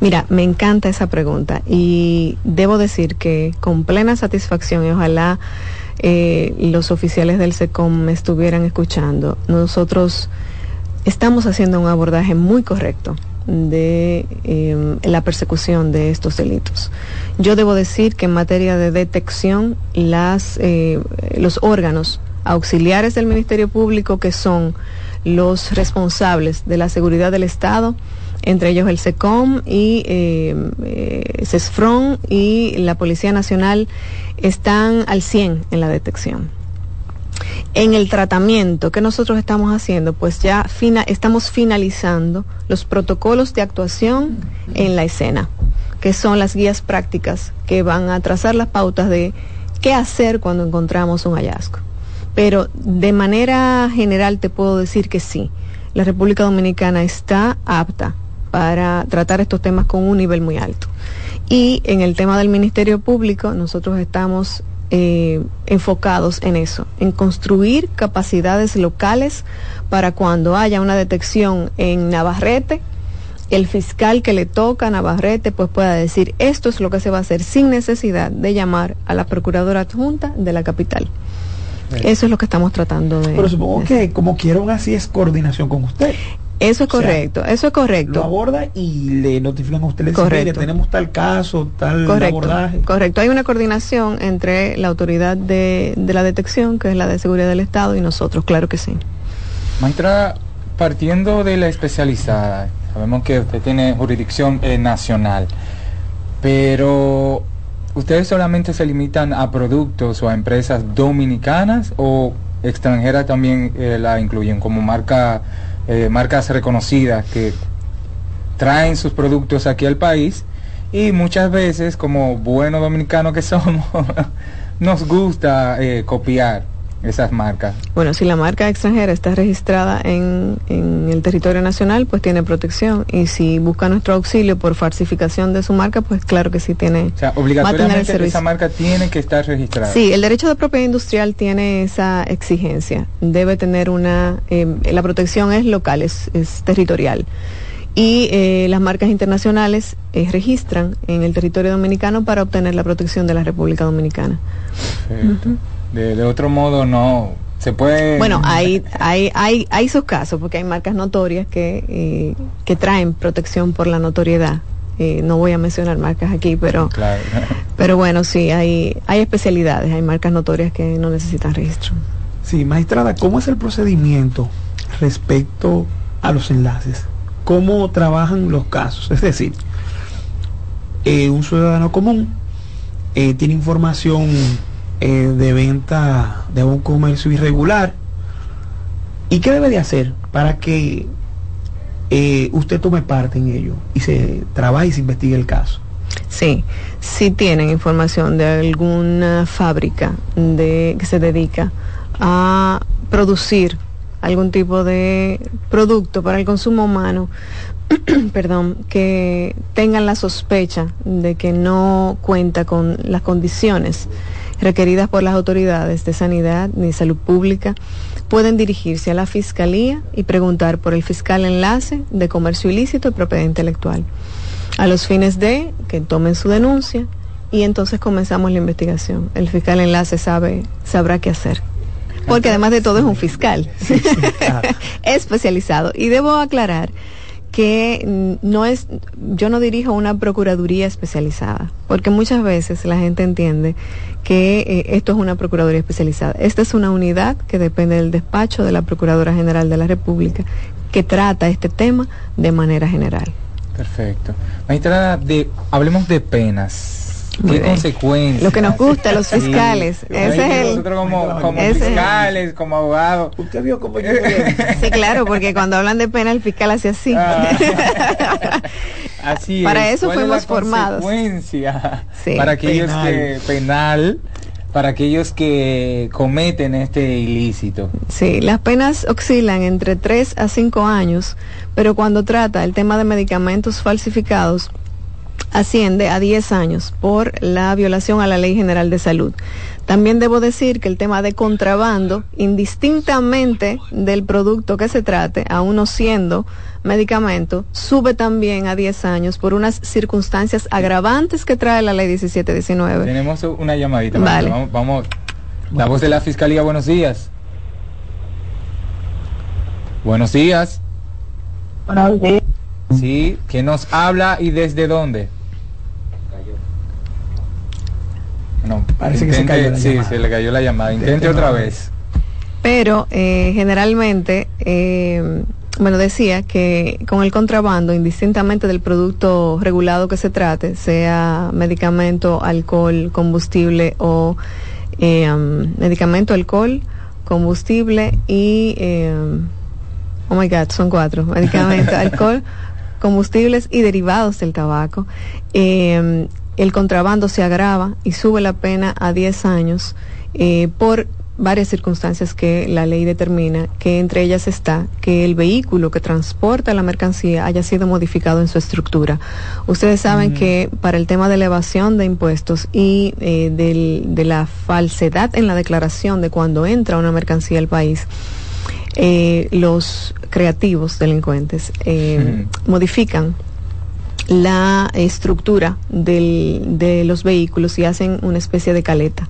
Mira, me encanta esa pregunta y debo decir que con plena satisfacción y ojalá eh, los oficiales del SECOM me estuvieran escuchando, nosotros estamos haciendo un abordaje muy correcto de eh, la persecución de estos delitos. Yo debo decir que en materia de detección, las, eh, los órganos auxiliares del Ministerio Público, que son los responsables de la seguridad del Estado, entre ellos el SECOM y eh, eh, CESFRON y la Policía Nacional, están al 100 en la detección. En el tratamiento que nosotros estamos haciendo, pues ya estamos finalizando los protocolos de actuación en la escena, que son las guías prácticas que van a trazar las pautas de qué hacer cuando encontramos un hallazgo. Pero de manera general te puedo decir que sí, la República Dominicana está apta para tratar estos temas con un nivel muy alto. Y en el tema del Ministerio Público, nosotros estamos eh, enfocados en eso, en construir capacidades locales para cuando haya una detección en Navarrete, el fiscal que le toca a Navarrete pues pueda decir esto es lo que se va a hacer sin necesidad de llamar a la procuradora adjunta de la capital. Eso es lo que estamos tratando de. Pero supongo que como quiera aún así es coordinación con usted. Eso es O sea, correcto, eso es correcto. Lo aborda y le notifican a usted, le dicen, Correcto. "Mire, tenemos tal caso, tal Correcto, abordaje. correcto. Hay una coordinación entre la autoridad de, de la detección, que es la de seguridad del Estado, y nosotros, claro que sí. Maestra, partiendo de la especializada, sabemos que usted tiene jurisdicción eh, nacional, pero ¿ustedes solamente se limitan a productos o a empresas dominicanas o extranjeras también eh, la incluyen como marca, eh, marcas reconocidas que traen sus productos aquí al país y muchas veces como buenos dominicanos que somos [laughs] nos gusta eh, copiar esas marcas. Bueno, si la marca extranjera está registrada en, en el territorio nacional, pues tiene protección. Y si busca nuestro auxilio por falsificación de su marca, pues claro que sí tiene. O sea, va a tener el obligatoriamente servicio. esa marca tiene que estar registrada. Sí, el derecho de propiedad industrial tiene esa exigencia. Debe tener una, eh, la protección es local, es, es territorial. Y eh, las marcas internacionales eh, registran en el territorio dominicano para obtener la protección de la República Dominicana. Perfecto. De, de otro modo no se puede. Bueno, hay, hay, hay, hay esos casos, porque hay marcas notorias que, eh, que traen protección por la notoriedad. Eh, no voy a mencionar marcas aquí, pero, Claro. [laughs] pero bueno, sí, hay, hay especialidades, hay marcas notorias que no necesitan registro. Sí, magistrada, ¿cómo es el procedimiento respecto a los enlaces? ¿Cómo trabajan los casos? Es decir, eh, un ciudadano común eh, tiene información eh, de venta de un comercio irregular. ¿Y qué debe de hacer para que eh, usted tome parte en ello y se trabaje y se investigue el caso? Sí, si tienen información de alguna fábrica de, que se dedica a producir algún tipo de producto para el consumo humano, [clears throat] perdón, que tengan la sospecha de que no cuenta con las condiciones requeridas por las autoridades de sanidad ni salud pública, pueden dirigirse a la fiscalía y preguntar por el fiscal enlace de comercio ilícito y propiedad intelectual a los fines de que tomen su denuncia y entonces comenzamos la investigación. El fiscal enlace sabe, sabrá qué hacer. Porque además de todo es un fiscal [laughs] especializado. Y debo aclarar que no es, yo no dirijo una procuraduría especializada, porque muchas veces la gente entiende que eh, esto es una procuraduría especializada. Esta es una unidad que depende del despacho de la Procuradora General de la República, que trata este tema de manera general. Perfecto. Magistrada, de, hablemos de penas. Muy ¿Qué bien. consecuencias? Lo que nos gusta a los Sí. fiscales. Ese es el- Nosotros como, como ese es el- fiscales, como abogados. Usted vio cómo yo [laughs] Sí, claro, porque cuando hablan de pena el fiscal hace así. [laughs] Así Para es. eso ¿Cuál es fuimos la formados. consecuencia Sí. Para aquellos Penal. que penal, para aquellos que cometen este ilícito. Sí, las penas oscilan entre 3 a 5 años, pero cuando trata el tema de medicamentos falsificados, asciende a 10 años por la violación a la Ley General de Salud. También debo decir que el tema de contrabando, indistintamente del producto que se trate, aún no siendo medicamento, sube también a 10 años por unas circunstancias agravantes que trae la Ley 1719. Tenemos una llamadita. Vale. Vamos, vamos. La voz de la fiscalía, buenos días. Buenos días. Buenos días. Sí, ¿quién nos habla y desde dónde? No, Parece que se cayó la sí, llamada. se le cayó la llamada. Intente Intente otra vez. Pero eh, generalmente, eh, bueno, decía que con el contrabando, indistintamente del producto regulado que se trate, sea medicamento, alcohol, combustible o eh, um, medicamento, alcohol, combustible y, eh, oh my God, son cuatro, medicamento, [laughs] alcohol, combustibles y derivados del tabaco. Eh, el contrabando se agrava y sube la pena a 10 años eh, por varias circunstancias que la ley determina, que entre ellas está que el vehículo que transporta la mercancía haya sido modificado en su estructura. Ustedes saben que para el tema de elevación de impuestos y eh, del- de la falsedad en la declaración de cuando entra una mercancía al país, eh, los creativos delincuentes eh, modifican la estructura del- de los vehículos y hacen una especie de caleta.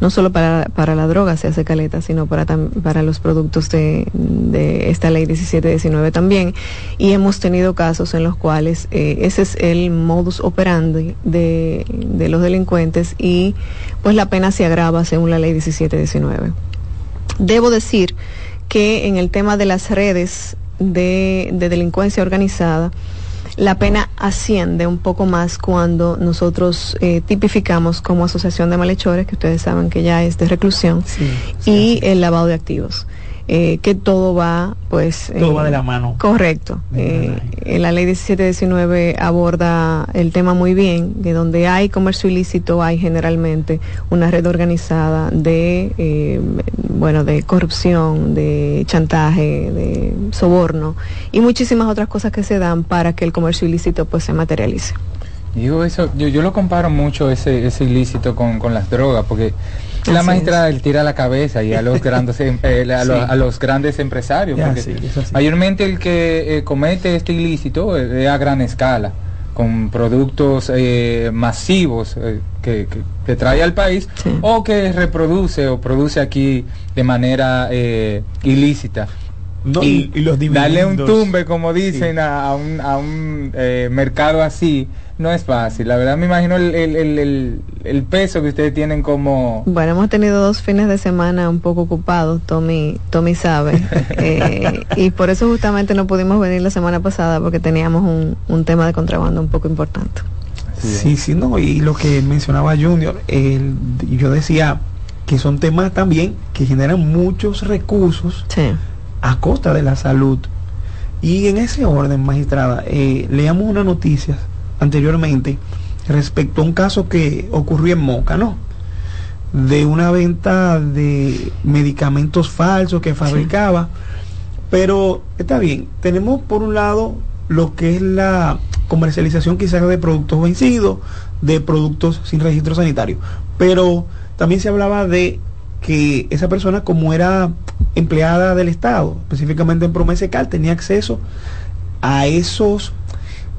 No solo para, para la droga se hace caleta, sino para, tam- para los productos de, de esta ley 1719 también. Y hemos tenido casos en los cuales eh, ese es el modus operandi de, de los delincuentes y pues la pena se agrava según la ley 1719. Debo decir que en el tema de las redes de, de delincuencia organizada, la pena asciende un poco más cuando nosotros eh, tipificamos como asociación de malhechores, que ustedes saben que ya es de reclusión, y el lavado de activos. Eh, que todo va, pues... Todo eh, va de la mano. Correcto. Eh, eh, la ley 1719 aborda el tema muy bien, de donde hay comercio ilícito hay generalmente una red organizada de, eh, bueno, de corrupción, de chantaje, de soborno y muchísimas otras cosas que se dan para que el comercio ilícito pues se materialice. Digo eso, yo, yo lo comparo mucho ese, ese ilícito con, con las drogas, porque la Así magistrada le tira la cabeza y a los [laughs] grandes em- eh, a, los, Sí. a los grandes empresarios, Ya, porque así. mayormente el que eh, comete este ilícito eh, es a gran escala, con productos eh, masivos eh, que, que- que trae al país o que reproduce o produce aquí de manera eh, ilícita. No, y, los darle un dividendos. tumbe, como dicen, a, a un, a un eh, mercado así, no es fácil. La verdad me imagino el, el, el, el- el peso que ustedes tienen como... Bueno, hemos tenido dos fines de semana un poco ocupados, Tommy, Tommy sabe, [laughs] eh, y por eso justamente no pudimos venir la semana pasada porque teníamos un, un tema de contrabando un poco importante. Sí, sí, no, y lo que mencionaba Junior, el- yo decía que son temas también que generan muchos recursos a costa de la salud. Y en ese orden, magistrada, eh, leamos unas noticias anteriormente respecto a un caso que ocurrió en Moca, ¿no? De una venta de medicamentos falsos que fabricaba. Pero está bien, tenemos por un lado lo que es la comercialización quizás de productos vencidos, de productos sin registro sanitario. Pero también se hablaba de que esa persona como era empleada del Estado, específicamente en Promesecal, tenía acceso a esos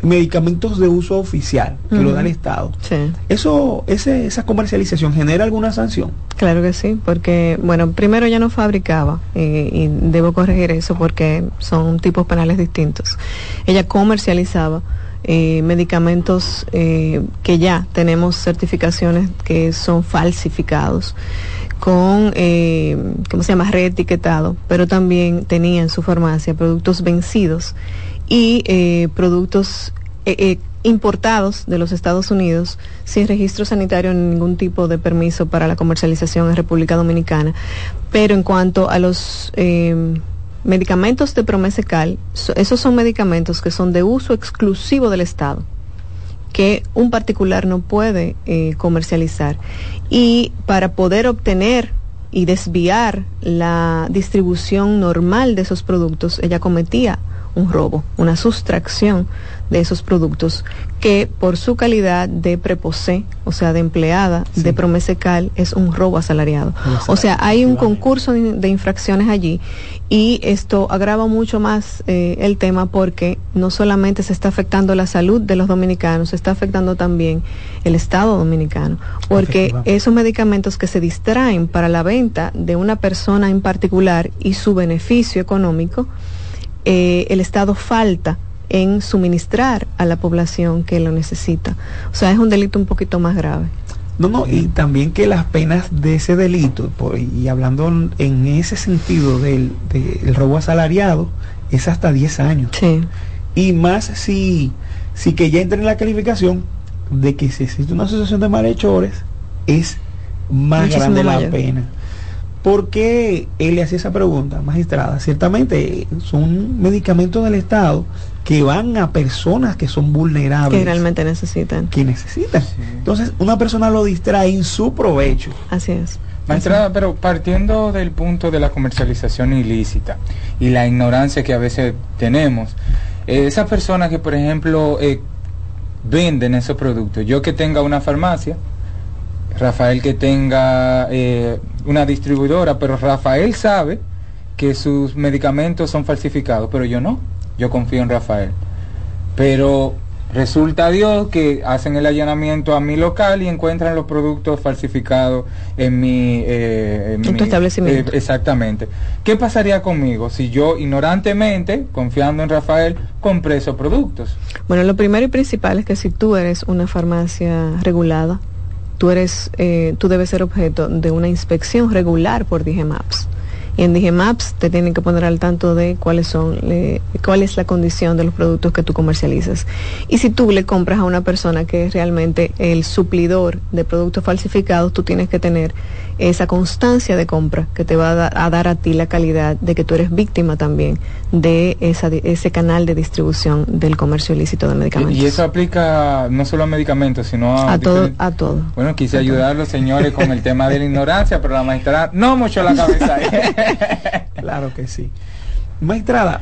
medicamentos de uso oficial que lo da el. Estado. Sí. Eso, ese, esa comercialización genera alguna sanción. Claro que sí, porque, bueno, primero ya no fabricaba, eh, y debo corregir eso porque son tipos penales distintos. Ella comercializaba eh, medicamentos eh, que ya tenemos certificaciones que son falsificados con, eh, ¿cómo se llama?, reetiquetado, pero también tenía en su farmacia productos vencidos y eh, productos eh, eh, importados de los Estados Unidos sin registro sanitario ni ningún tipo de permiso para la comercialización en República Dominicana. Pero en cuanto a los eh, medicamentos de Promesecal, so- esos son medicamentos que son de uso exclusivo del Estado que un particular no puede eh, comercializar. Y para poder obtener y desviar la distribución normal de esos productos, ella cometía un robo, una sustracción de esos productos que por su calidad de preposé, o sea, de empleada de Promesecal, es un robo asalariado. O sea, hay un concurso de infracciones allí y esto agrava mucho más eh, el tema porque no solamente se está afectando la salud de los dominicanos, se está afectando también el Estado dominicano, porque esos medicamentos que se distraen para la venta de una persona en particular y su beneficio económico, eh, el Estado falta en suministrar a la población que lo necesita. O sea, es un delito un poquito más grave. No, no, y también que las penas de ese delito, por- y hablando en- ese sentido del, del robo asalariado, es hasta 10 años. Y más si, si que ya entra en la calificación de que si existe una asociación de malhechores, es más Muchísimo grande la pena. ¿Por qué él le hacía esa pregunta, magistrada? Ciertamente son medicamentos del Estado que van a personas que son vulnerables. Que realmente necesitan. Que necesitan. Entonces, una persona lo distrae en su provecho. Así es. Maestra, pero partiendo del punto de la comercialización ilícita y la ignorancia que a veces tenemos, eh, esas personas que, por ejemplo, eh, venden esos productos, yo que tenga una farmacia, Rafael que tenga eh, una distribuidora, pero Rafael sabe que sus medicamentos son falsificados, pero yo no, yo confío en Rafael. Pero Resulta Dios que hacen el allanamiento a mi local y encuentran los productos falsificados en mi, eh, En tu establecimiento. eh, exactamente. ¿Qué pasaría conmigo si yo ignorantemente, confiando en Rafael, compré esos productos? Bueno, lo primero y principal es que si tú eres una farmacia regulada, tú eres, eh, tú debes ser objeto de una inspección regular por DGMAPS. Y en DGMAPS te tienen que poner al tanto de cuáles son, cuál es la condición de los productos que tú comercializas. Y si tú le compras a una persona que es realmente el suplidor de productos falsificados, tú tienes que tener esa constancia de compra que te va a, a dar a ti la calidad de que tú eres víctima también de esa, di- ese canal de distribución del comercio ilícito de medicamentos. Y, y eso aplica no solo a medicamentos, sino a... a todo, a todo. Bueno, quise ayudar a los señores con el tema de la ignorancia, pero la magistrada no mucho la cabeza ahí. [laughs] Claro que sí. Maestrada,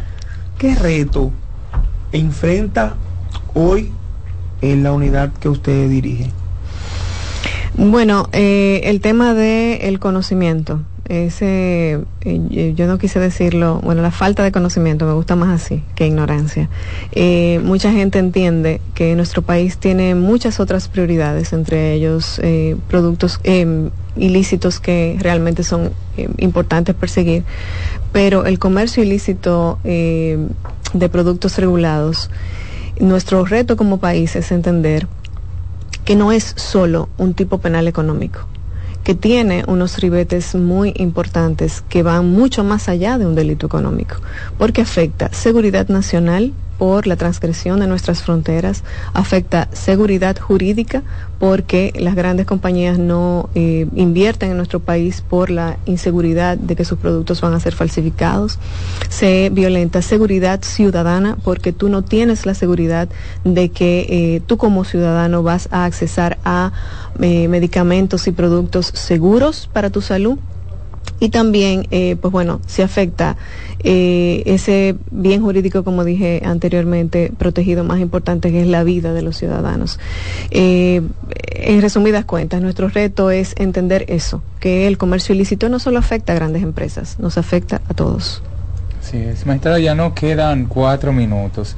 ¿qué reto enfrenta hoy en la unidad que usted dirige? Bueno, eh, el tema del el conocimiento, ese, eh, yo no quise decirlo, bueno, la falta de conocimiento, me gusta más así que ignorancia. Eh, mucha gente entiende que nuestro país tiene muchas otras prioridades, entre ellos eh, productos eh, ilícitos que realmente son eh, importantes perseguir, pero el comercio ilícito eh, de productos regulados, nuestro reto como país es entender que no es solo un tipo penal económico, que tiene unos ribetes muy importantes que van mucho más allá de un delito económico, porque afecta seguridad nacional por la transgresión de nuestras fronteras, afecta seguridad jurídica porque las grandes compañías no eh, invierten en nuestro país por la inseguridad de que sus productos van a ser falsificados, se violenta seguridad ciudadana porque tú no tienes la seguridad de que eh, tú como ciudadano vas a accesar a eh, medicamentos y productos seguros para tu salud y también, eh, pues bueno, se afecta eh, ese bien jurídico, como dije anteriormente, protegido más importante, que es la vida de los ciudadanos. Eh, en resumidas cuentas, nuestro reto es entender eso, que el comercio ilícito no solo afecta a grandes empresas, nos afecta a todos. Sí, es, ya no quedan cuatro minutos.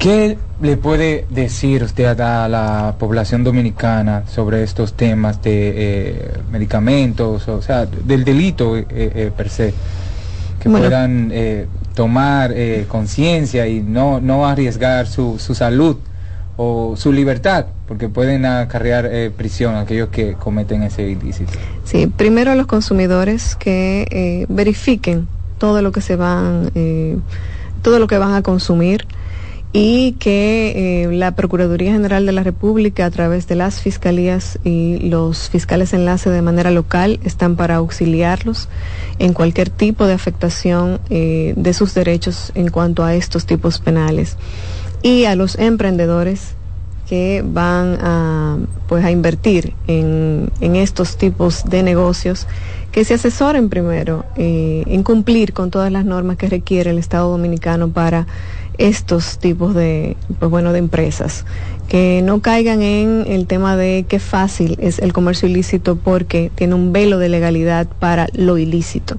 ¿Qué le puede decir usted a la población dominicana sobre estos temas de eh, medicamentos, o sea, del delito eh, eh, per se? Que Bueno. puedan eh, tomar eh, conciencia y no, no arriesgar su, su salud o su libertad, porque pueden acarrear prisión aquellos que cometen ese ilícito. Sí, primero a los consumidores que eh, verifiquen todo lo que se van, todo lo que van a consumir y que eh, la Procuraduría General de la República a través de las fiscalías y los fiscales enlace de manera local están para auxiliarlos en cualquier tipo de afectación eh, de sus derechos en cuanto a estos tipos penales. Y a los emprendedores que van a pues a invertir en, en estos tipos de negocios que se asesoren primero eh, en cumplir con todas las normas que requiere el Estado Dominicano para estos tipos de pues bueno de empresas que no caigan en el tema de qué fácil es el comercio ilícito porque tiene un velo de legalidad para lo ilícito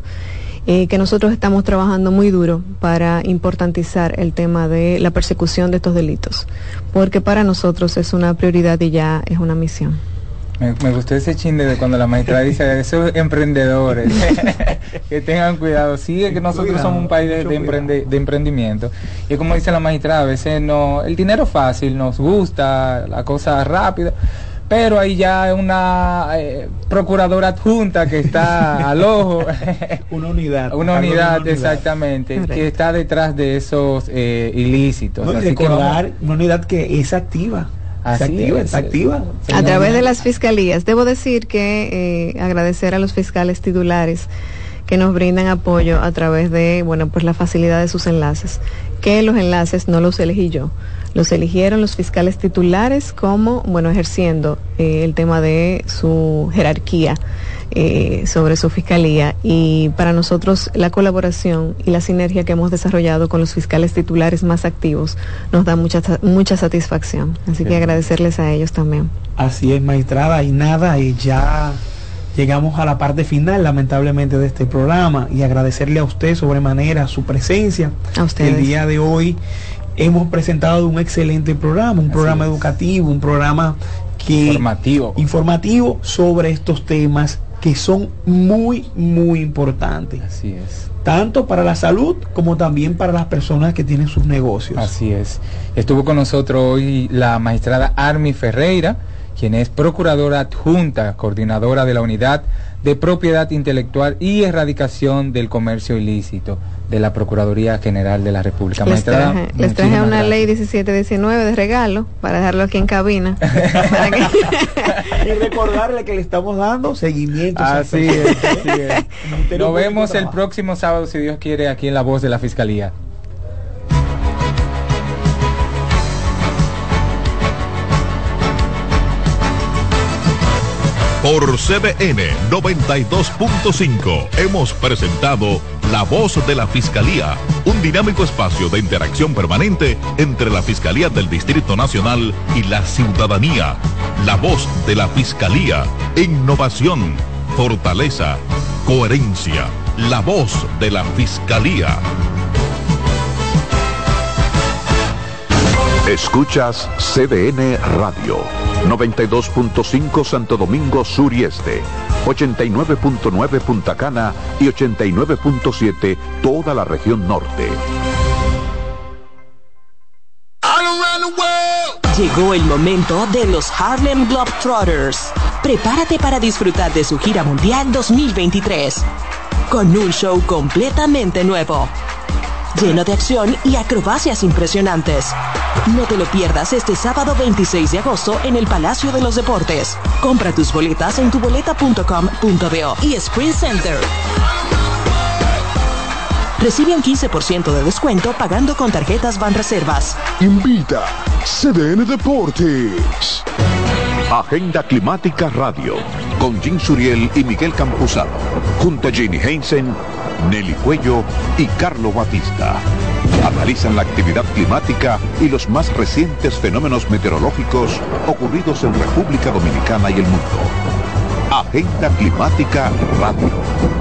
eh, que nosotros estamos trabajando muy duro para importantizar el tema de la persecución de estos delitos, porque para nosotros es una prioridad y ya es una misión. Me, me gustó ese chinde de cuando la maestra dice esos emprendedores [laughs] que tengan cuidado. Sí, es que nosotros Cuidado, somos un país de, emprende- de emprendimiento. Y como dice la maestra, a veces no, el dinero fácil nos gusta, la cosa rápida. Pero ahí ya hay una eh, procuradora adjunta que está [laughs] al ojo. [laughs] Una unidad. Una unidad, exactamente, que está detrás de esos eh, ilícitos. No, que recordar vamos- una unidad que es activa. Así es activa, es. está activa. A través de las fiscalías, debo decir que eh, agradecer a los fiscales titulares que nos brindan apoyo a través de, bueno, pues la facilidad de sus enlaces, que los enlaces no los elegí yo, los eligieron los fiscales titulares como, bueno, ejerciendo eh, el tema de su jerarquía eh, sobre su fiscalía y para nosotros la colaboración y la sinergia que hemos desarrollado con los fiscales titulares más activos nos da mucha, mucha satisfacción. Así que agradecerles a ellos también. Así es, maestrada, y nada, y ya llegamos a la parte final, lamentablemente, de este programa y agradecerle a usted sobremanera su presencia. A ustedes. El día de hoy hemos presentado un excelente programa, un programa educativo, un programa que Informativo. informativo sobre estos temas que son muy, muy importantes. Así es. Tanto para la salud como también para las personas que tienen sus negocios. Así es. Estuvo con nosotros hoy la magistrada Armi Ferreira, quien es procuradora adjunta, coordinadora de la Unidad de Propiedad Intelectual y Erradicación del Comercio Ilícito de la Procuraduría General de la República. Les Magistrada, traje, les traje una gracias. ley 1719 de regalo para dejarlo aquí en cabina. [laughs] Para que- [laughs] y recordarle que le estamos dando seguimiento. Así es, así es. [laughs] Nos vemos Público el próximo sábado, si Dios quiere, aquí en La Voz de la Fiscalía. Por CDN 92.5 hemos presentado La Voz de la Fiscalía, un dinámico espacio de interacción permanente entre la Fiscalía del Distrito Nacional y la ciudadanía. La Voz de la Fiscalía, innovación, fortaleza, coherencia. La Voz de la Fiscalía. Escuchas CDN Radio, 92.5 Santo Domingo Sur y Este, 89.9 Punta Cana y 89.7 toda la región norte. Llegó el momento de los Harlem Globetrotters. Prepárate para disfrutar de su gira mundial 2023 con un show completamente nuevo, lleno de acción y acrobacias impresionantes. No te lo pierdas este sábado 26 de agosto en el Palacio de los Deportes. Compra tus boletas en tuboleta.com.do y Sprint Center. Recibe un 15% de descuento pagando con tarjetas Banreservas. Invita CDN Deportes. Agenda Climática Radio, con Jim Suriel y Miguel Campuzano, junto a Jenny Heinsen, Nelly Cuello y Carlo Batista. Analizan la actividad climática y los más recientes fenómenos meteorológicos ocurridos en República Dominicana y el mundo. Agenda Climática Radio.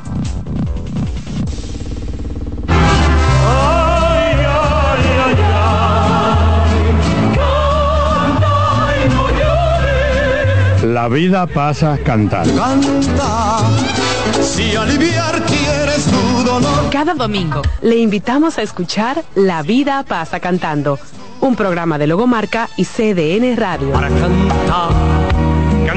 La vida pasa cantando. Canta, si aliviar quieres tu dolor. Cada domingo le invitamos a escuchar La vida pasa cantando, un programa de Logomarca y CDN Radio. Para cantar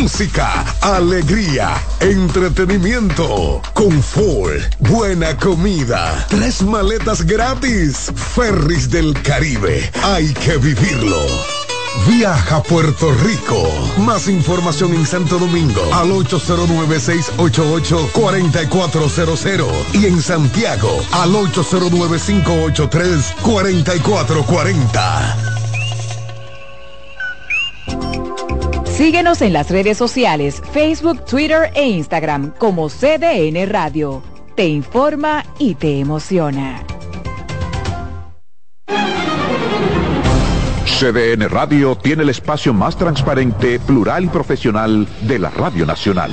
Música, alegría, entretenimiento, confort, buena comida, tres maletas gratis. Ferris del Caribe, hay que vivirlo. Viaja a Puerto Rico. Más información en Santo Domingo al 809-688-4400 y en Santiago al 809-583-4440. Síguenos en las redes sociales, Facebook, Twitter e Instagram como CDN Radio. Te informa y te emociona. CDN Radio tiene el espacio más transparente, plural y profesional de la Radio Nacional.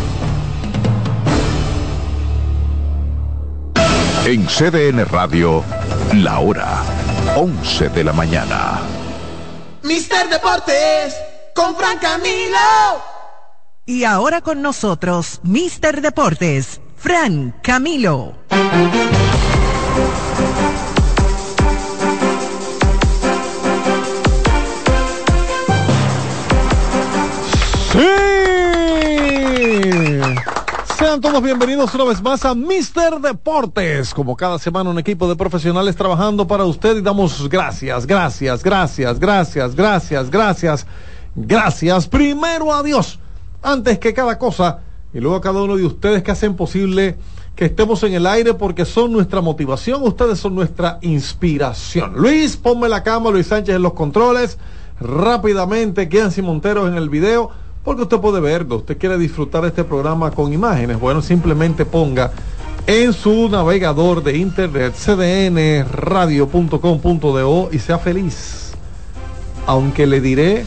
En CDN Radio, la hora 11 de la mañana. Mister Deportes con Fran Camilo. Y ahora con nosotros, Mister Deportes, Fran Camilo. Sean todos bienvenidos una vez más a Mister Deportes. Como cada semana un equipo de profesionales trabajando para usted y damos gracias, gracias, gracias, gracias, gracias, gracias, gracias. Primero a Dios, antes que cada cosa, y luego a cada uno de ustedes que hacen posible que estemos en el aire porque son nuestra motivación, ustedes son nuestra inspiración. Luis, ponme la cama, Luis Sánchez en los controles. Rápidamente, Kianci Monteros en el video porque usted puede verlo, usted quiere disfrutar de este programa con imágenes, bueno, simplemente ponga en su navegador de internet cdnradio.com.do y sea feliz. Aunque le diré,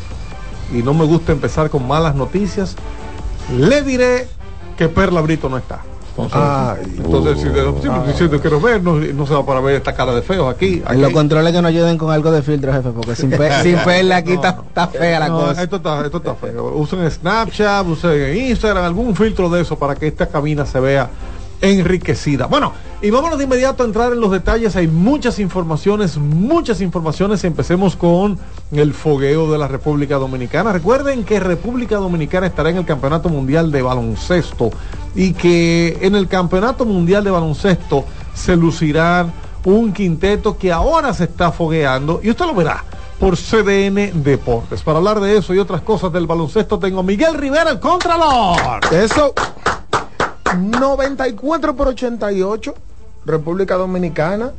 y no me gusta empezar con malas noticias, le diré que Perla Brito no está. Entonces, Ay. entonces si, de- si diciendo quiero ver, no, no se va para ver esta cara de feos aquí. En los aquí. controles que nos ayuden con algo de filtro, jefe, porque sin, pe [laughs] sin perla aquí está está fea la No, cosa. Esto está, esto está feo. Usen Snapchat, usen Instagram, algún filtro de eso para que esta cabina se vea enriquecida. Bueno, y vámonos de inmediato a entrar en los detalles. Hay muchas informaciones, muchas informaciones. Empecemos con el fogueo de la República Dominicana. Recuerden que República Dominicana estará en el Campeonato Mundial de Baloncesto y que en el Campeonato Mundial de Baloncesto se lucirá un quinteto que ahora se está fogueando y usted lo verá por CDN Deportes. Para hablar de eso y otras cosas del baloncesto tengo a Miguel Rivera, el Contralor. Eso, 94 por 88, República Dominicana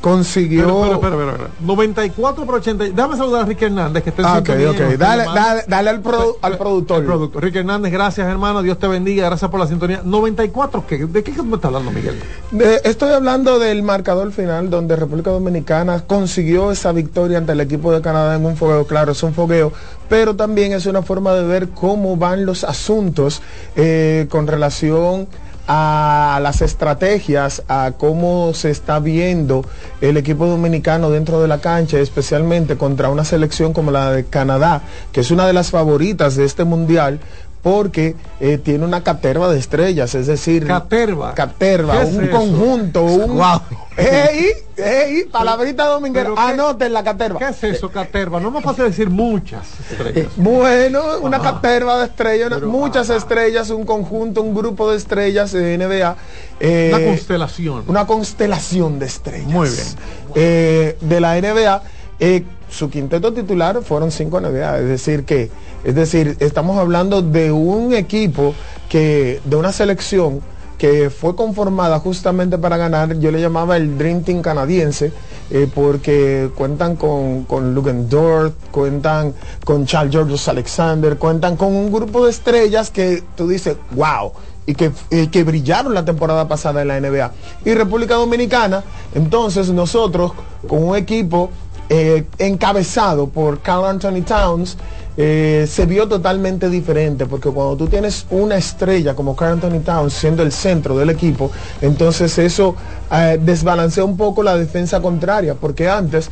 consiguió. Espera, espera, espera, espera. 94 por 80. Déjame saludar a Ricky Hernández, que está en Ah, ok, sintonía, ok. nos está Dale, dale, dale al, produ- al productor. El productor. Ricky Hernández, gracias hermano, Dios te bendiga, gracias por la sintonía. 94, ¿qué? ¿de qué me está hablando Miguel? De- estoy hablando del marcador final donde República Dominicana consiguió esa victoria ante el equipo de Canadá en un fogueo, claro, es un fogueo, pero también es una forma de ver cómo van los asuntos eh, con relación a las estrategias, a cómo se está viendo el equipo dominicano dentro de la cancha, especialmente contra una selección como la de Canadá, que es una de las favoritas de este mundial, porque eh, tiene una caterva de estrellas, es decir, caterva, caterva, ¿Qué es un conjunto, un [laughs] Guau. ey, ey, palabrita dominguera, ¿Pero qué- anote en la caterva. ¿Qué es eso, caterva? No es más fácil decir muchas estrellas. Bueno, una Ajá. caterva de estrellas, muchas estrellas, un conjunto, un grupo de estrellas de NBA. eh, Una constelación. Una constelación de estrellas. Muy bien. Eh, de la NBA. Eh, su quinteto titular fueron cinco NBA, es decir que, es decir, estamos hablando de un equipo que, de una selección que fue conformada justamente para ganar, yo le llamaba el Dream Team canadiense, eh, porque cuentan con, con Lugan Dort, cuentan con Charles Georges Alexander, cuentan con un grupo de estrellas que tú dices, wow, y que, que brillaron la temporada pasada en la NBA. Y República Dominicana, entonces nosotros con un equipo eh, encabezado por Carl Anthony Towns, eh, se vio totalmente diferente, porque cuando tú tienes una estrella como Carl Anthony Towns siendo el centro del equipo, entonces eso eh, desbalancea un poco la defensa contraria, porque antes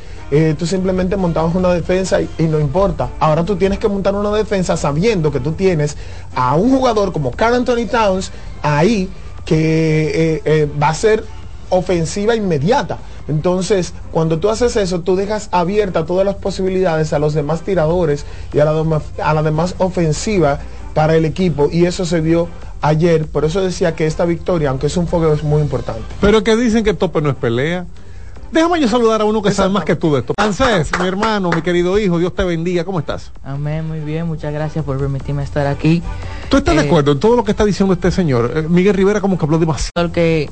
tú simplemente montabas una defensa y, y no importa. Ahora tú tienes que montar una defensa sabiendo que tú tienes a un jugador como Carl Anthony Towns ahí que va a ser ofensiva inmediata. Entonces, cuando tú haces eso, tú dejas abierta todas las posibilidades a los demás tiradores y a la, doma- a la demás ofensiva para el equipo. Y eso se vio ayer. Por eso decía que esta victoria, aunque es un fogueo, es muy importante. Pero que dicen que tope no es pelea. Déjame yo saludar a uno que sabe más que tú de esto. Francés, mi hermano, mi querido hijo, Dios te bendiga. ¿Cómo estás? Amén, muy bien, muchas gracias por permitirme estar aquí. ¿Tú estás de Eh, acuerdo en todo lo que está diciendo este señor? Eh, Miguel Rivera como que habló demasiado. Porque